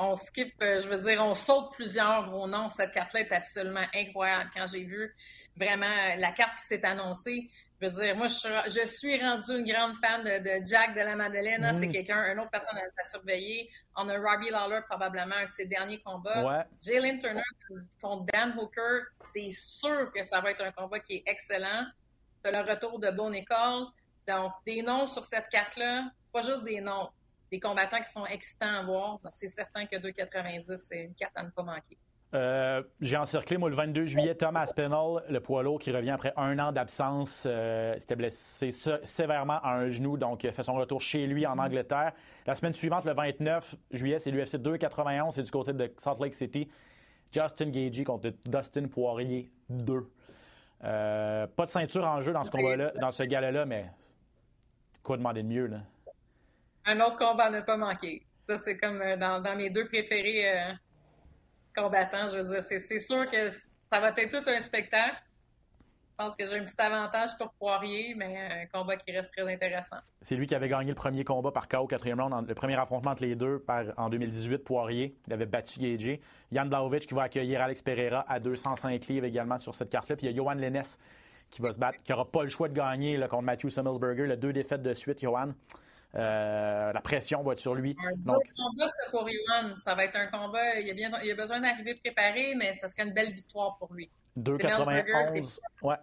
On, skip, euh, je veux dire, on saute plusieurs gros noms. Cette carte-là est absolument incroyable. Quand j'ai vu vraiment la carte qui s'est annoncée, je veux dire, moi, je, suis rendue une grande fan de, Jack de la Madeleine. C'est mm. quelqu'un, une autre personne à, surveiller. On a Robbie Lawler, probablement, un de ses derniers combats. Ouais. Jalen Turner contre Dan Hooker, c'est sûr que ça va être un combat qui est excellent. Tu le retour de bonne école. Donc, des noms sur cette carte-là, pas juste des noms, des combattants qui sont excitants à voir. C'est certain que 2,90, c'est une carte à ne pas manquer. Euh, j'ai encerclé, moi, le 22 juillet, Tom Aspinall, le poids lourd qui revient après un an d'absence. Euh, s'était blessé sévèrement à un genou, donc il fait son retour chez lui en Angleterre. La semaine suivante, le 29 juillet, c'est l'UFC 291, c'est du côté de Salt Lake City. Justin Gagey contre Dustin Poirier 2. Euh, pas de ceinture en jeu dans ce combat-là, dans ce gala-là, mais quoi demander de mieux, là? Un autre combat à ne pas manquer. Ça, c'est comme dans, dans, mes deux préférés combattant. Je veux dire, c'est sûr que ça va être tout un spectacle. Je pense que j'ai un petit avantage pour Poirier, mais un combat qui reste très intéressant. C'est lui qui avait gagné le premier combat par KO quatrième round, le premier affrontement entre les deux en 2018, Poirier. Il avait battu Gagey. Yann Blaovic qui va accueillir Alex Pereira à 205 livres également sur cette carte-là. Puis il y a Johan Lennes qui va se battre, qui n'aura pas le choix de gagner contre Matthew Summelsberger. Le deux défaites de suite, Johan. Euh, la pression va être sur lui. Un Donc, combat, ça, pour. Ça va être un combat. Il a, bien, il a besoin d'arriver préparé, mais ça serait une belle victoire pour lui. 2,91. Ouais.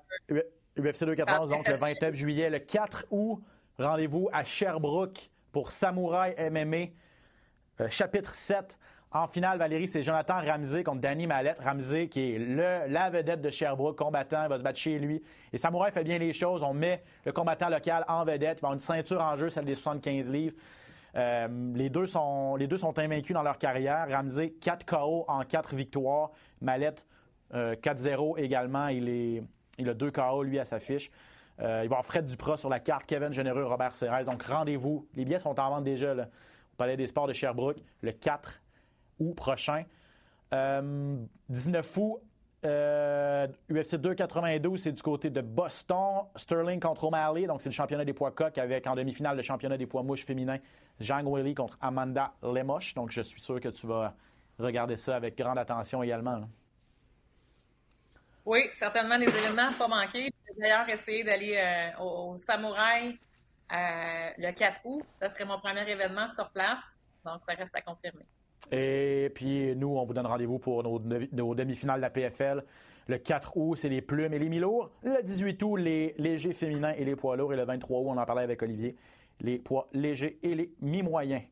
UFC 2,91, donc le 29 juillet. Le 4 août, rendez-vous à Sherbrooke pour Samouraï MMA, euh, chapitre 7. En finale, Valérie, c'est Jonathan Ramsey contre Danny Mallette. Ramsey, qui est le, la vedette de Sherbrooke, combattant, il va se battre chez lui. Et Samouraï fait bien les choses. On met le combattant local en vedette. Il va avoir une ceinture en jeu, celle des 75 livres. Euh, les, deux sont, les deux sont invaincus dans leur carrière. Ramsey, 4 KO en 4 victoires. Mallette, 4-0 euh, également. Il, a 2 KO, lui, à sa fiche. Euh, il va avoir Fred Duprat sur la carte, Kevin Généreux, Robert Serres. Donc, rendez-vous. Les billets sont en vente déjà là, au Palais des Sports de Sherbrooke le 4 août prochain. 19 août, UFC 292, c'est du côté de Boston. Sterling contre O'Malley, donc c'est le championnat des poids coqs avec en demi-finale le championnat des poids mouches féminins. Zhang Weili contre Amanda Lemosh. Donc je suis sûr que tu vas regarder ça avec grande attention également. Oui, certainement des événements pas manquer. J'ai d'ailleurs essayé d'aller euh, au, Samouraï euh, le 4 août. Ce serait mon premier événement sur place. Donc ça reste à confirmer. Et puis, nous, on vous donne rendez-vous pour nos, demi-finales de la PFL. Le 4 août, c'est les plumes et les mi-lourds. Le 18 août, les légers féminins et les poids lourds. Et le 23 août, on en parlait avec Olivier, les poids légers et les mi-moyens.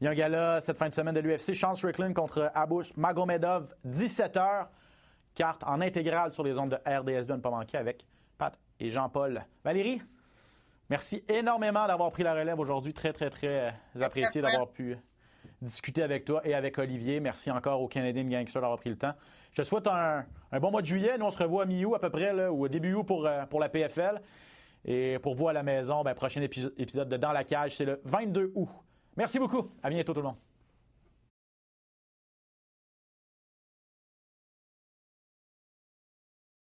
Il y a un gala cette fin de semaine de l'UFC, Sean Strickland contre Abus Magomedov, 17h. Carte en intégrale sur les ondes de RDS2 ne pas manquer avec Pat et Jean-Paul. Valérie, merci énormément d'avoir pris la relève aujourd'hui. Très, très, très apprécié d'avoir pu discuter avec toi et avec Olivier. Merci encore au Canadian Gangster d'avoir pris le temps. Je te souhaite un, bon mois de juillet. Nous, on se revoit à mi-août à peu près, là, ou début août pour, euh, pour la PFL. Et pour vous à la maison, ben, prochain épisode de Dans la cage, c'est le 22 août. Merci beaucoup. À bientôt tout le monde.